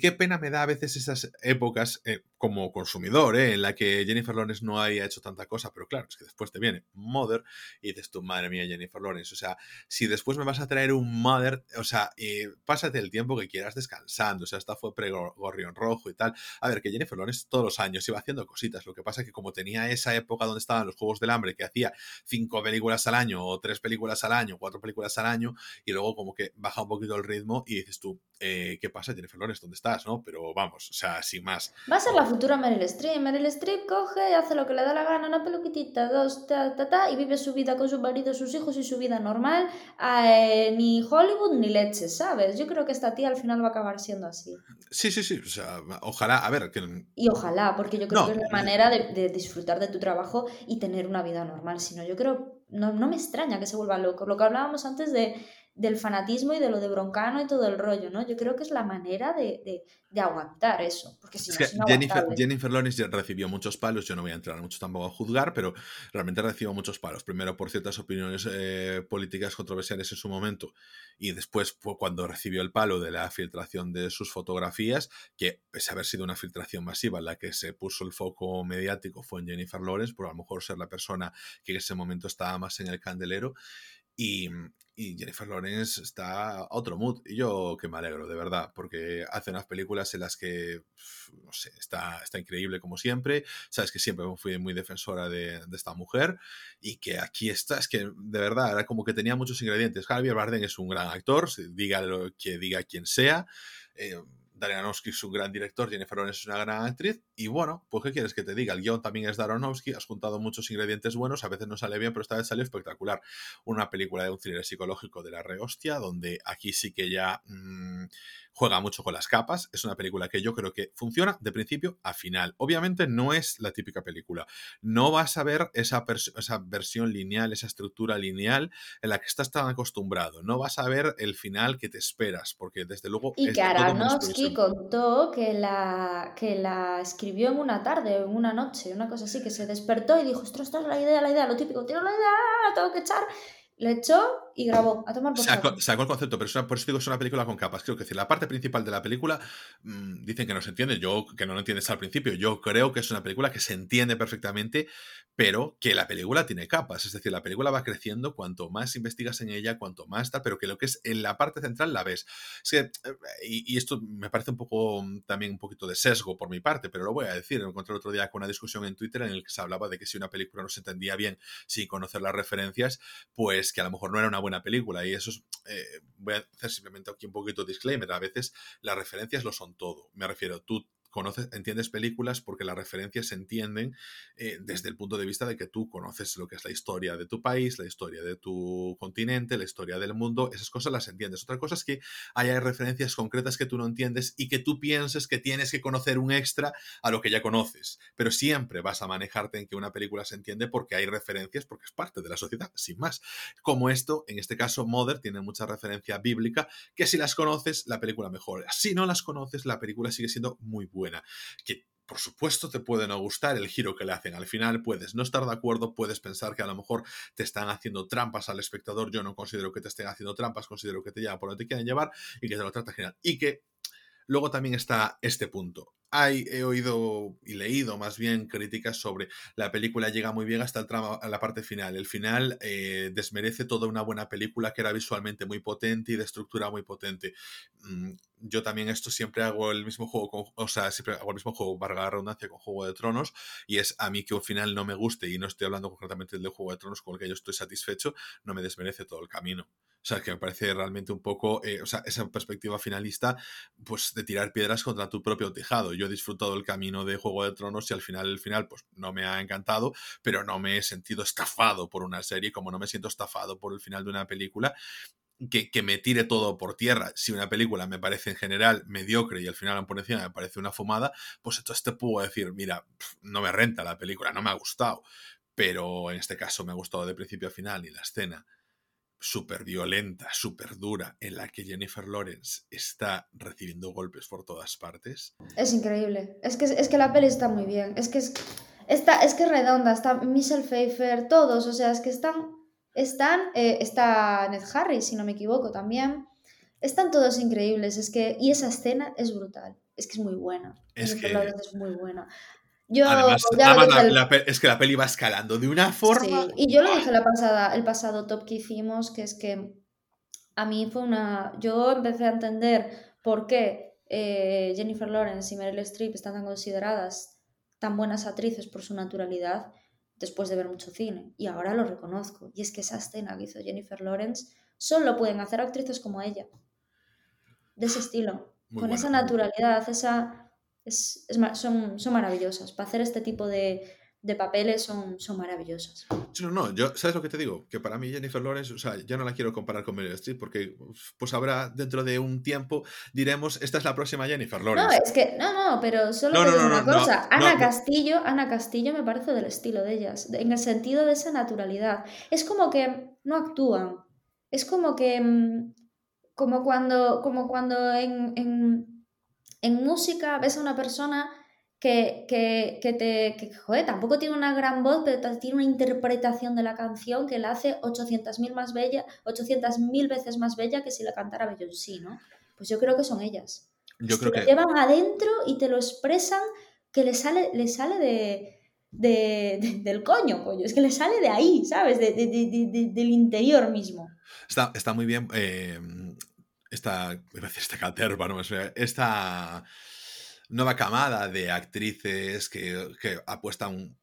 qué pena me da a veces esas épocas eh, como consumidor, eh, en la que Jennifer Lawrence no haya hecho tanta cosa, pero claro, es que después te viene Mother y dices tú, madre mía, Jennifer Lawrence. O sea, si después me vas a traer un Mother, o sea, eh, pásate el tiempo que quieras descansando. O sea, esta fue pre-Gorrión Rojo y tal. A ver, que Jennifer Lawrence todos los años iba haciendo cositas. Lo que pasa es que como tenía esa época donde estaban los Juegos del Hambre, que hacía cinco películas al año o tres películas al año, cuatro películas al año, y luego como que baja un poquito el ritmo y dices tú, eh, ¿qué pasa, Jennifer Lawrence? ¿Dónde estás? ¿no? Pero vamos, o sea, sin más. Va a ser la futura Meryl Streep. Meryl Streep coge, hace lo que le da la gana, una peluquitita, dos, ta, ta, ta, y vive su vida con su marido, sus hijos y su vida normal. Eh, ni Hollywood ni leche, ¿sabes? Yo creo que esta tía al final va a acabar siendo así. Sí, sí, sí, o sea, ojalá, a ver, que Y ojalá, porque yo creo No, que es la manera de, de disfrutar de tu trabajo y tener una vida normal. Si no, yo creo, no, no me extraña que se vuelva loco. Lo que hablábamos antes de, del fanatismo y de lo de broncano y todo el rollo, ¿no? Yo creo que es la manera de, de, de aguantar eso, porque si Es no que es Jennifer. Jennifer Lawrence recibió muchos palos, yo no voy a entrar mucho tampoco a juzgar, pero realmente recibió muchos palos. Primero por ciertas opiniones eh, políticas controversiales en su momento y después por cuando recibió el palo de la filtración de sus fotografías, que pese a haber sido una filtración masiva, la que se puso el foco mediático fue en Jennifer Lawrence, por a lo mejor ser la persona que en ese momento estaba más en el candelero. Y, y Jennifer Lawrence está a otro mood. Y yo que me alegro, de verdad, porque hace unas películas en las que, no sé, está, está increíble como siempre. Sabes que siempre fui muy defensora de, de esta mujer y que aquí está, es que de verdad era como que tenía muchos ingredientes. Javier Bardem es un gran actor, diga lo que diga quien sea. Eh, Darren es un gran director, Jennifer Lawrence es una gran actriz. Y bueno, pues ¿qué quieres que te diga? El guion también es de has juntado muchos ingredientes buenos, a veces no sale bien, pero esta vez salió espectacular. Una película de un thriller psicológico de la rehostia, donde aquí sí que ya mmm, juega mucho con las capas. Es una película que yo creo que funciona de principio a final. Obviamente no es la típica película. No vas a ver esa, esa versión lineal, esa estructura lineal en la que estás tan acostumbrado. No vas a ver el final que te esperas, porque desde luego... Y es que Aronofsky contó que la, que la escribió en una tarde, en una noche, una cosa así, que se despertó y dijo, ostras, esta es la idea, la idea, lo típico, tiro la idea, la tengo que echar. Le echó y grabó, a tomar por sacó, sacó, el concepto, pero una, por eso digo es una película con capas. Creo que decir, la parte principal de la película mmm, dicen que no se entiende, yo que no lo entiendes al principio, yo creo que es una película que se entiende perfectamente, pero que la película tiene capas, es decir, la película va creciendo cuanto más investigas en ella, cuanto más tal, pero que lo que es en la parte central la ves. Es que, eh, y, y, esto me parece un poco mm, también un poquito de sesgo por mi parte, pero lo voy a decir, me encontré el otro día con una discusión en Twitter en el que se hablaba de que si una película no se entendía bien sin conocer las referencias, pues que a lo mejor no era una buena película, y eso es, eh, voy a hacer simplemente aquí un poquito disclaimer, a veces las referencias lo son todo, me refiero, tú conoces, entiendes películas porque las referencias se entienden eh, desde el punto de vista de que tú conoces lo que es la historia de tu país, la historia de tu continente, la historia del mundo, esas cosas las entiendes. Otra cosa es que haya referencias concretas que tú no entiendes y que tú pienses que tienes que conocer un extra a lo que ya conoces. Pero siempre vas a manejarte en que una película se entiende porque hay referencias, porque es parte de la sociedad, sin más. Como esto, en este caso, Mother tiene mucha referencia bíblica que si las conoces, la película mejora. Si no las conoces, la película sigue siendo muy buena Que por supuesto te puede no gustar el giro que le hacen al final, puedes no estar de acuerdo, puedes pensar que a lo mejor te están haciendo trampas al espectador, yo no considero que te estén haciendo trampas, considero que te llevan por donde te quieren llevar y que te lo trata genial. Y que luego también está este punto hay, he oído y leído más bien críticas sobre la película llega muy bien hasta el trama, a la parte final. El final eh, desmerece toda una buena película que era visualmente muy potente y de estructura muy potente. Mm, yo también esto siempre hago el mismo juego, con, o sea, siempre hago el mismo juego, para la redundancia, con Juego de Tronos, y es a mí que un final no me guste, y no estoy hablando concretamente del de Juego de Tronos con el que yo estoy satisfecho, no me desmerece todo el camino. O sea, que me parece realmente un poco, eh, o sea, esa perspectiva finalista, pues de tirar piedras contra tu propio tejado. He disfrutado el camino de Juego de Tronos y al final, el final, pues no me ha encantado, pero no me he sentido estafado por una serie, como no me siento estafado por el final de una película. Que, que, me tire todo por tierra. Si una película me parece en general mediocre y al final por encima me parece una fumada, pues entonces te puedo decir, mira, no me renta la película, no me ha gustado. Pero en este caso me ha gustado de principio a final y la escena súper violenta, súper dura, en la que Jennifer Lawrence está recibiendo golpes por todas partes. Es increíble. Es que, es que la peli está muy bien. Es que es, está, es que redonda. Está Michelle Pfeiffer, todos. O sea, es que están. Están. Eh, está Ned Harris, si no me equivoco, también. Están todos increíbles. Es que. Y esa escena es brutal. Es que es muy buena. Es Jennifer que... Lawrence es muy buena. Yo Además, la, el... la, es que la peli va escalando de una forma. Sí, y yo lo dije la pasada, el pasado top que hicimos, que es que a mí fue una. Yo empecé a entender por qué eh, Jennifer Lawrence y Meryl Streep están tan consideradas tan buenas actrices por su naturalidad después de ver mucho cine. Y ahora lo reconozco. Y es que esa escena que hizo Jennifer Lawrence solo pueden hacer actrices como ella. De ese estilo. Muy con esa naturalidad, esa es, es, son, son maravillosas. Para hacer este tipo de, de papeles son, son maravillosas. No, no, yo, ¿sabes lo que te digo? Que para mí Jennifer Lawrence, o sea, ya no la quiero comparar con Meryl Streep porque pues habrá dentro de un tiempo diremos, esta es la próxima Jennifer Lawrence. No, es que, no, no, pero solo no, te digo no, una cosa. Ana Castillo, Ana Castillo me parece del estilo de ellas, en el sentido de esa naturalidad. Es como que no actúan. Es como que, mm, como cuando, como cuando en, en en música ves a una persona que, que, que te, que, joder, tampoco tiene una gran voz, pero tiene una interpretación de la canción que la hace 800.000 más bella, 800.000 veces más bella que si la cantara Beyoncé, ¿no? Pues yo creo que son ellas. Yo creo te que... lo llevan adentro y te lo expresan que le sale, le sale de, de, de, del coño, coño. Es que le sale de ahí, ¿sabes? De, del interior mismo. Está, está muy bien. Eh, esta, esta caterva, ¿no? esta nueva camada de actrices que, que apuestan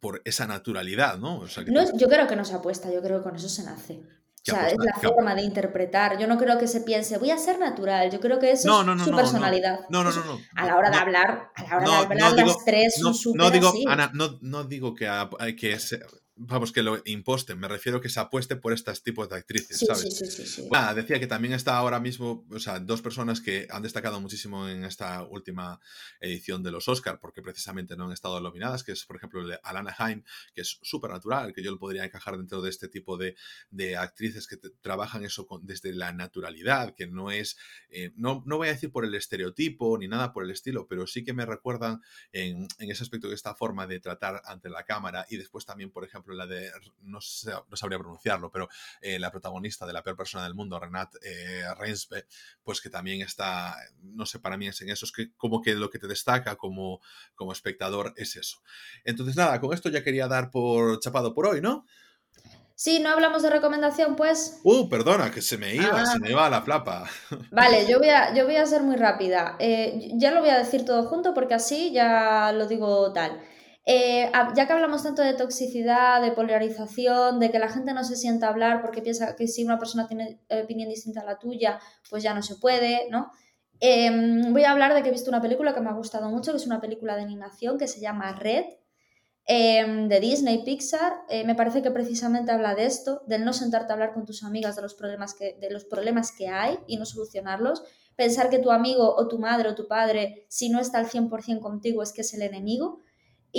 por esa naturalidad, ¿no? O sea, que no yo creo que no se apuesta, yo creo que con eso se nace. O sea, apuesta, es la forma de interpretar. Yo no creo que se piense, voy a ser natural. Yo creo que eso no, no, no, es su personalidad. No, no, no, no. A la hora de hablar, a la hora de hablar, las digo, tres son súper No digo, así. Ana, no, no digo que, que se, vamos, que lo imposten, me refiero que se apueste por estos tipos de actrices, Sí, ¿sabes? sí. Ah, decía que también está ahora mismo, o sea, dos personas que han destacado muchísimo en esta última edición de los Oscar, porque precisamente no han estado nominadas, que es, por ejemplo, Alana Haim, que es súper natural, que yo lo podría encajar dentro de este tipo de, de actrices que trabajan eso con- desde la naturalidad, que no es, eh, no, no voy a decir por el estereotipo ni nada por el estilo, pero sí que me recuerdan en, en ese aspecto, esta forma de tratar ante la cámara y después también, por ejemplo, ejemplo, la de, no, no sabría pronunciarlo, pero eh, la protagonista de La peor persona del mundo, Renat eh, Reinsbe, pues que también está, no sé, para mí es en eso, es que como que lo que te destaca como, como espectador es eso. Entonces, nada, con esto ya quería dar por chapado por hoy, ¿no? Sí, no hablamos de recomendación, pues. Uh, perdona, que se me iba, se me iba a la flapa. Vale, yo voy a, yo voy a ser muy rápida. Eh, ya lo voy a decir todo junto porque así ya lo digo tal. Eh, ya que hablamos tanto de toxicidad, de polarización, de que la gente no se sienta a hablar porque piensa que si una persona tiene opinión distinta a la tuya, pues ya no se puede, ¿no? Em, voy a hablar de que he visto una película que me ha gustado mucho, que es una película de animación que se llama Red, em, de Disney Pixar. Eh, me parece que precisamente habla de esto, del no sentarte a hablar con tus amigas de los problemas que, de los problemas que hay y no solucionarlos. Pensar que tu amigo o tu madre o tu padre, si no está al 100% contigo, es que es el enemigo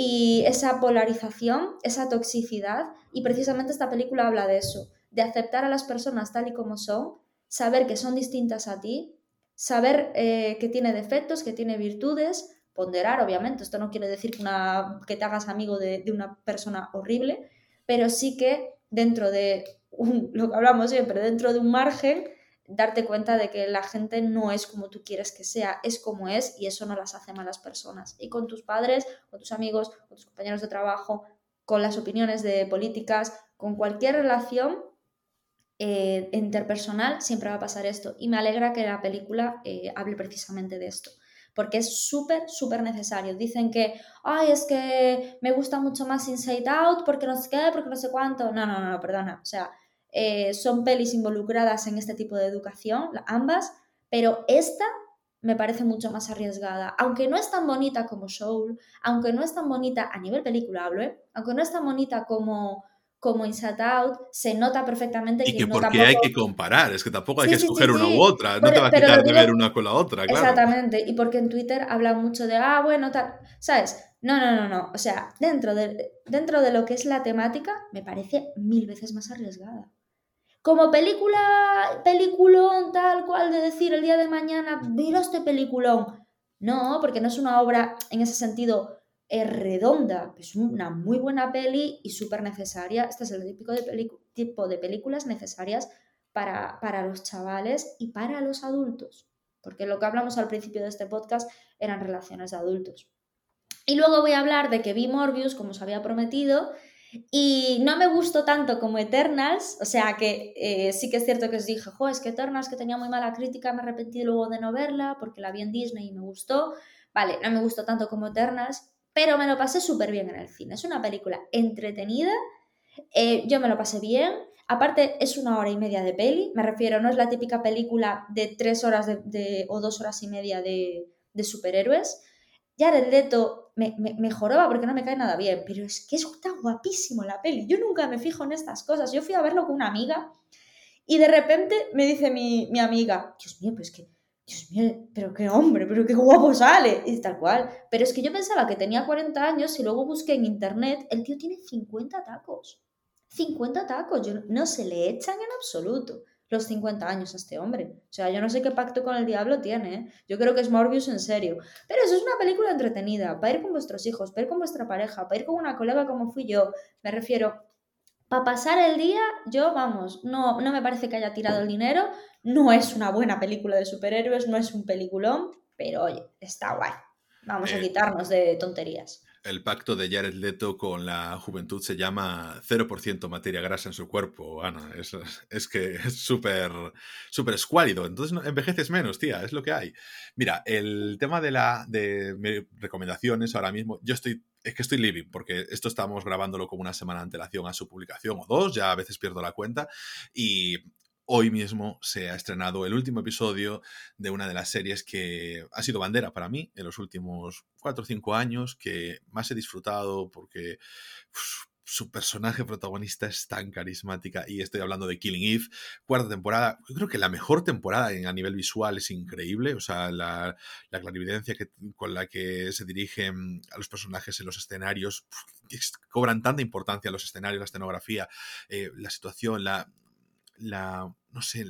y esa polarización, esa toxicidad, y precisamente esta película habla de eso, de aceptar a las personas tal y como son, saber que son distintas a ti, saber eh, que tiene defectos, que tiene virtudes, ponderar, obviamente, esto no quiere decir que, una, que te hagas amigo de, de, una persona horrible, pero sí que dentro de lo que hablamos siempre, dentro de un margen, darte cuenta de que la gente no es como tú quieres que sea, es como es y eso no las hace malas personas. Y con tus padres, con tus amigos, con tus compañeros de trabajo, con las opiniones de políticas, con cualquier relación eh, interpersonal, siempre va a pasar esto. Y me alegra que la película eh, hable precisamente de esto. Porque es súper, súper necesario. Dicen que, ay, es que me gusta mucho más Inside Out porque no sé qué, porque no sé cuánto. No, no, no, perdona. O sea, eh, son pelis involucradas en este tipo de educación, ambas, pero esta me parece mucho más arriesgada. Aunque no es tan bonita como Soul, aunque no es tan bonita a nivel peliculable, aunque no es tan bonita como, como Inside Out, se nota perfectamente y que, no porque hay que comparar, es que tampoco hay que escoger una u otra, no te va a quitar de ver una con la otra, claro. Exactamente, y porque en Twitter hablan mucho de, ah, bueno, tal, ¿sabes? No, no, no, no, o sea, dentro de, dentro de lo que es la temática, me parece mil veces más arriesgada como película, peliculón tal cual de decir el día de mañana, mira este peliculón. No, porque no es una obra en ese sentido es redonda, es una muy buena peli y súper necesaria. Este es el típico de tipo de películas necesarias para, para los chavales y para los adultos, porque lo que hablamos al principio de este podcast eran relaciones de adultos. Y luego voy a hablar de que vi Morbius, como os había prometido, y no me gustó tanto como Eternals, o sea que eh, sí que es cierto que os dije, jo, es que Eternals que tenía muy mala crítica, me arrepentí luego de no verla porque la vi en Disney y me gustó. Vale, no me gustó tanto como Eternals, pero me lo pasé súper bien en el cine. Es una película entretenida, eh, yo me lo pasé bien. Aparte, es una hora y media de peli, me refiero, no es la típica película de tres horas de, o dos horas y media de, de superhéroes. el Leto me, me, porque no me cae nada bien, pero es que está guapísimo la peli. Yo nunca me fijo en estas cosas. Yo fui a verlo con una amiga y de repente me dice mi, mi amiga, Dios mío, pues que, Dios mío, pero qué hombre, pero qué guapo sale, y tal cual. Pero es que yo pensaba que tenía 40 años y luego busqué en internet, el tío tiene 50 tacos. 50 tacos, yo, no se le echan en absoluto los 50 años a este hombre. O sea, yo no sé qué pacto con el diablo tiene. ¿eh? Yo creo que es Morbius en serio. Pero eso es una película entretenida, para ir con vuestros hijos, para ir con vuestra pareja, para ir con una colega como fui yo. Me refiero, para pasar el día, yo, vamos, no, no me parece que haya tirado el dinero. No es una buena película de superhéroes, no es un peliculón, pero oye, está guay. Vamos a eh, quitarnos de tonterías el pacto de Jared Leto con la juventud se llama 0% materia grasa en su cuerpo, Ana. Es, es que es súper súper escuálido. Entonces envejeces menos, tía, es lo que hay. Mira, el tema de la de recomendaciones ahora mismo, yo estoy es que estoy living, porque esto estamos grabándolo como una semana de antelación a su publicación o dos, ya a veces pierdo la cuenta. Y hoy mismo se ha estrenado el último episodio de una de las series que ha sido bandera para mí en los últimos cuatro o cinco años, que más he disfrutado porque su personaje protagonista es tan carismática. Y estoy hablando de Killing Eve, cuarta temporada, yo creo que la mejor temporada a nivel visual es increíble, o sea, la, clarividencia con la que se dirigen a los personajes en los escenarios, cobran tanta importancia los escenarios, la escenografía, eh, la situación, la, la, no sé,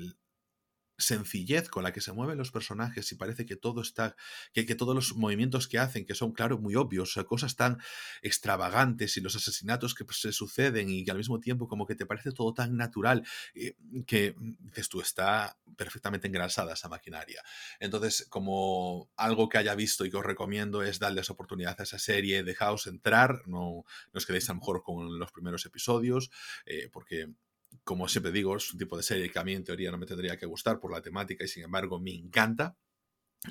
sencillez con la que se mueven los personajes y parece que todo está, que, todos los movimientos que hacen, que son, claro, muy obvios, cosas tan extravagantes y los asesinatos que pues, se suceden y que al mismo tiempo como que te parece todo tan natural eh, que dices tú, está perfectamente engrasada esa maquinaria. Entonces, como algo que haya visto y que os recomiendo es darles oportunidad a esa serie, dejaos entrar, no, no os quedéis a lo mejor con los primeros episodios, eh, porque como siempre digo, es un tipo de serie que a mí en teoría no me tendría que gustar por la temática y sin embargo me encanta.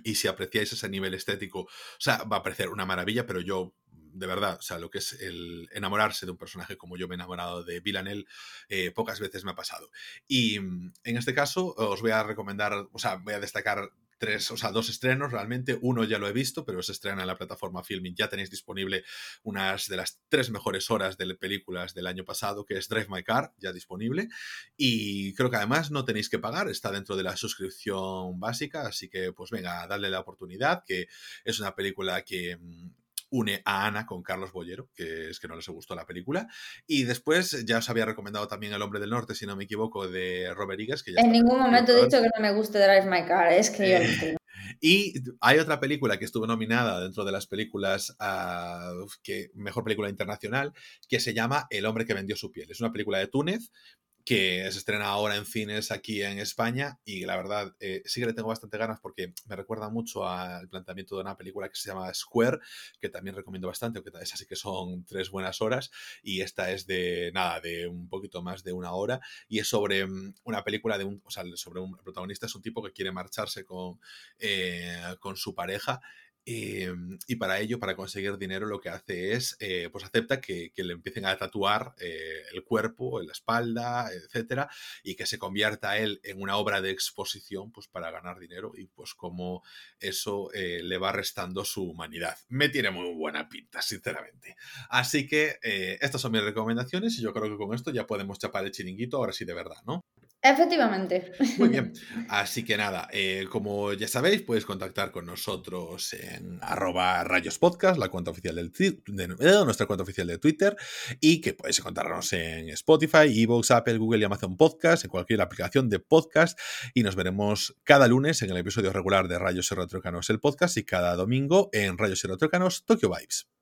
Y si apreciáis ese nivel estético, o sea, va a parecer una maravilla, pero yo, de verdad, o sea, lo que es el enamorarse de un personaje como yo me he enamorado de Villanelle, eh, pocas veces me ha pasado. Y mm, en este caso, os voy a recomendar, o sea, voy a destacar tres, o sea, dos estrenos realmente. Uno ya lo he visto, pero se estrena en la plataforma Filming. Ya tenéis disponible unas de las tres mejores horas de películas del año pasado, que es Drive My Car, ya disponible. Y creo que además no tenéis que pagar, está dentro de la suscripción básica, así que pues venga, darle la oportunidad, que es una película que mm, une a Ana con Carlos Bollero, que es que no les gustó la película. Y después ya os había recomendado también El Hombre del Norte, si no me equivoco, de Robert Eggers. Que en ningún momento he dicho que no me guste Drive My Car, es que yo eh, Y hay otra película que estuvo nominada dentro de las películas, uh, que mejor película internacional, que se llama El hombre que vendió su piel. Es una película de Túnez que se estrena ahora en cines aquí en España y la verdad eh, sí que le tengo bastante ganas porque me recuerda mucho al planteamiento de una película que se llama Square, que también recomiendo bastante, aunque es así que son tres buenas horas y esta es de nada, de un poquito más de una hora y es sobre mm, una película de un, o sea, sobre un protagonista es un tipo que quiere marcharse con, eh, con su pareja Em, y para ello, para conseguir dinero, lo que hace es, eh, pues acepta que, le empiecen a tatuar eh, el cuerpo, la espalda, etcétera, y que se convierta él en una obra de exposición, pues para ganar dinero y pues como eso eh, le va restando su humanidad. Me tiene muy buena pinta, sinceramente. Así que estas son mis recomendaciones y yo creo que con esto ya podemos chapar el chiringuito, ahora sí de verdad, ¿no? Efectivamente. Muy bien. Así que nada, eh, como ya sabéis, podéis contactar con nosotros en arroba rayospodcast, la cuenta oficial del de, eh, nuestra cuenta oficial de Twitter, y que podéis encontrarnos en Spotify, Evox, Apple, Google y Amazon Podcast, en cualquier aplicación de podcast, y nos veremos cada lunes en el episodio regular de Rayos y Retrocanos, el podcast, y cada domingo en Rayos y Retrocanos, Tokyo Vibes.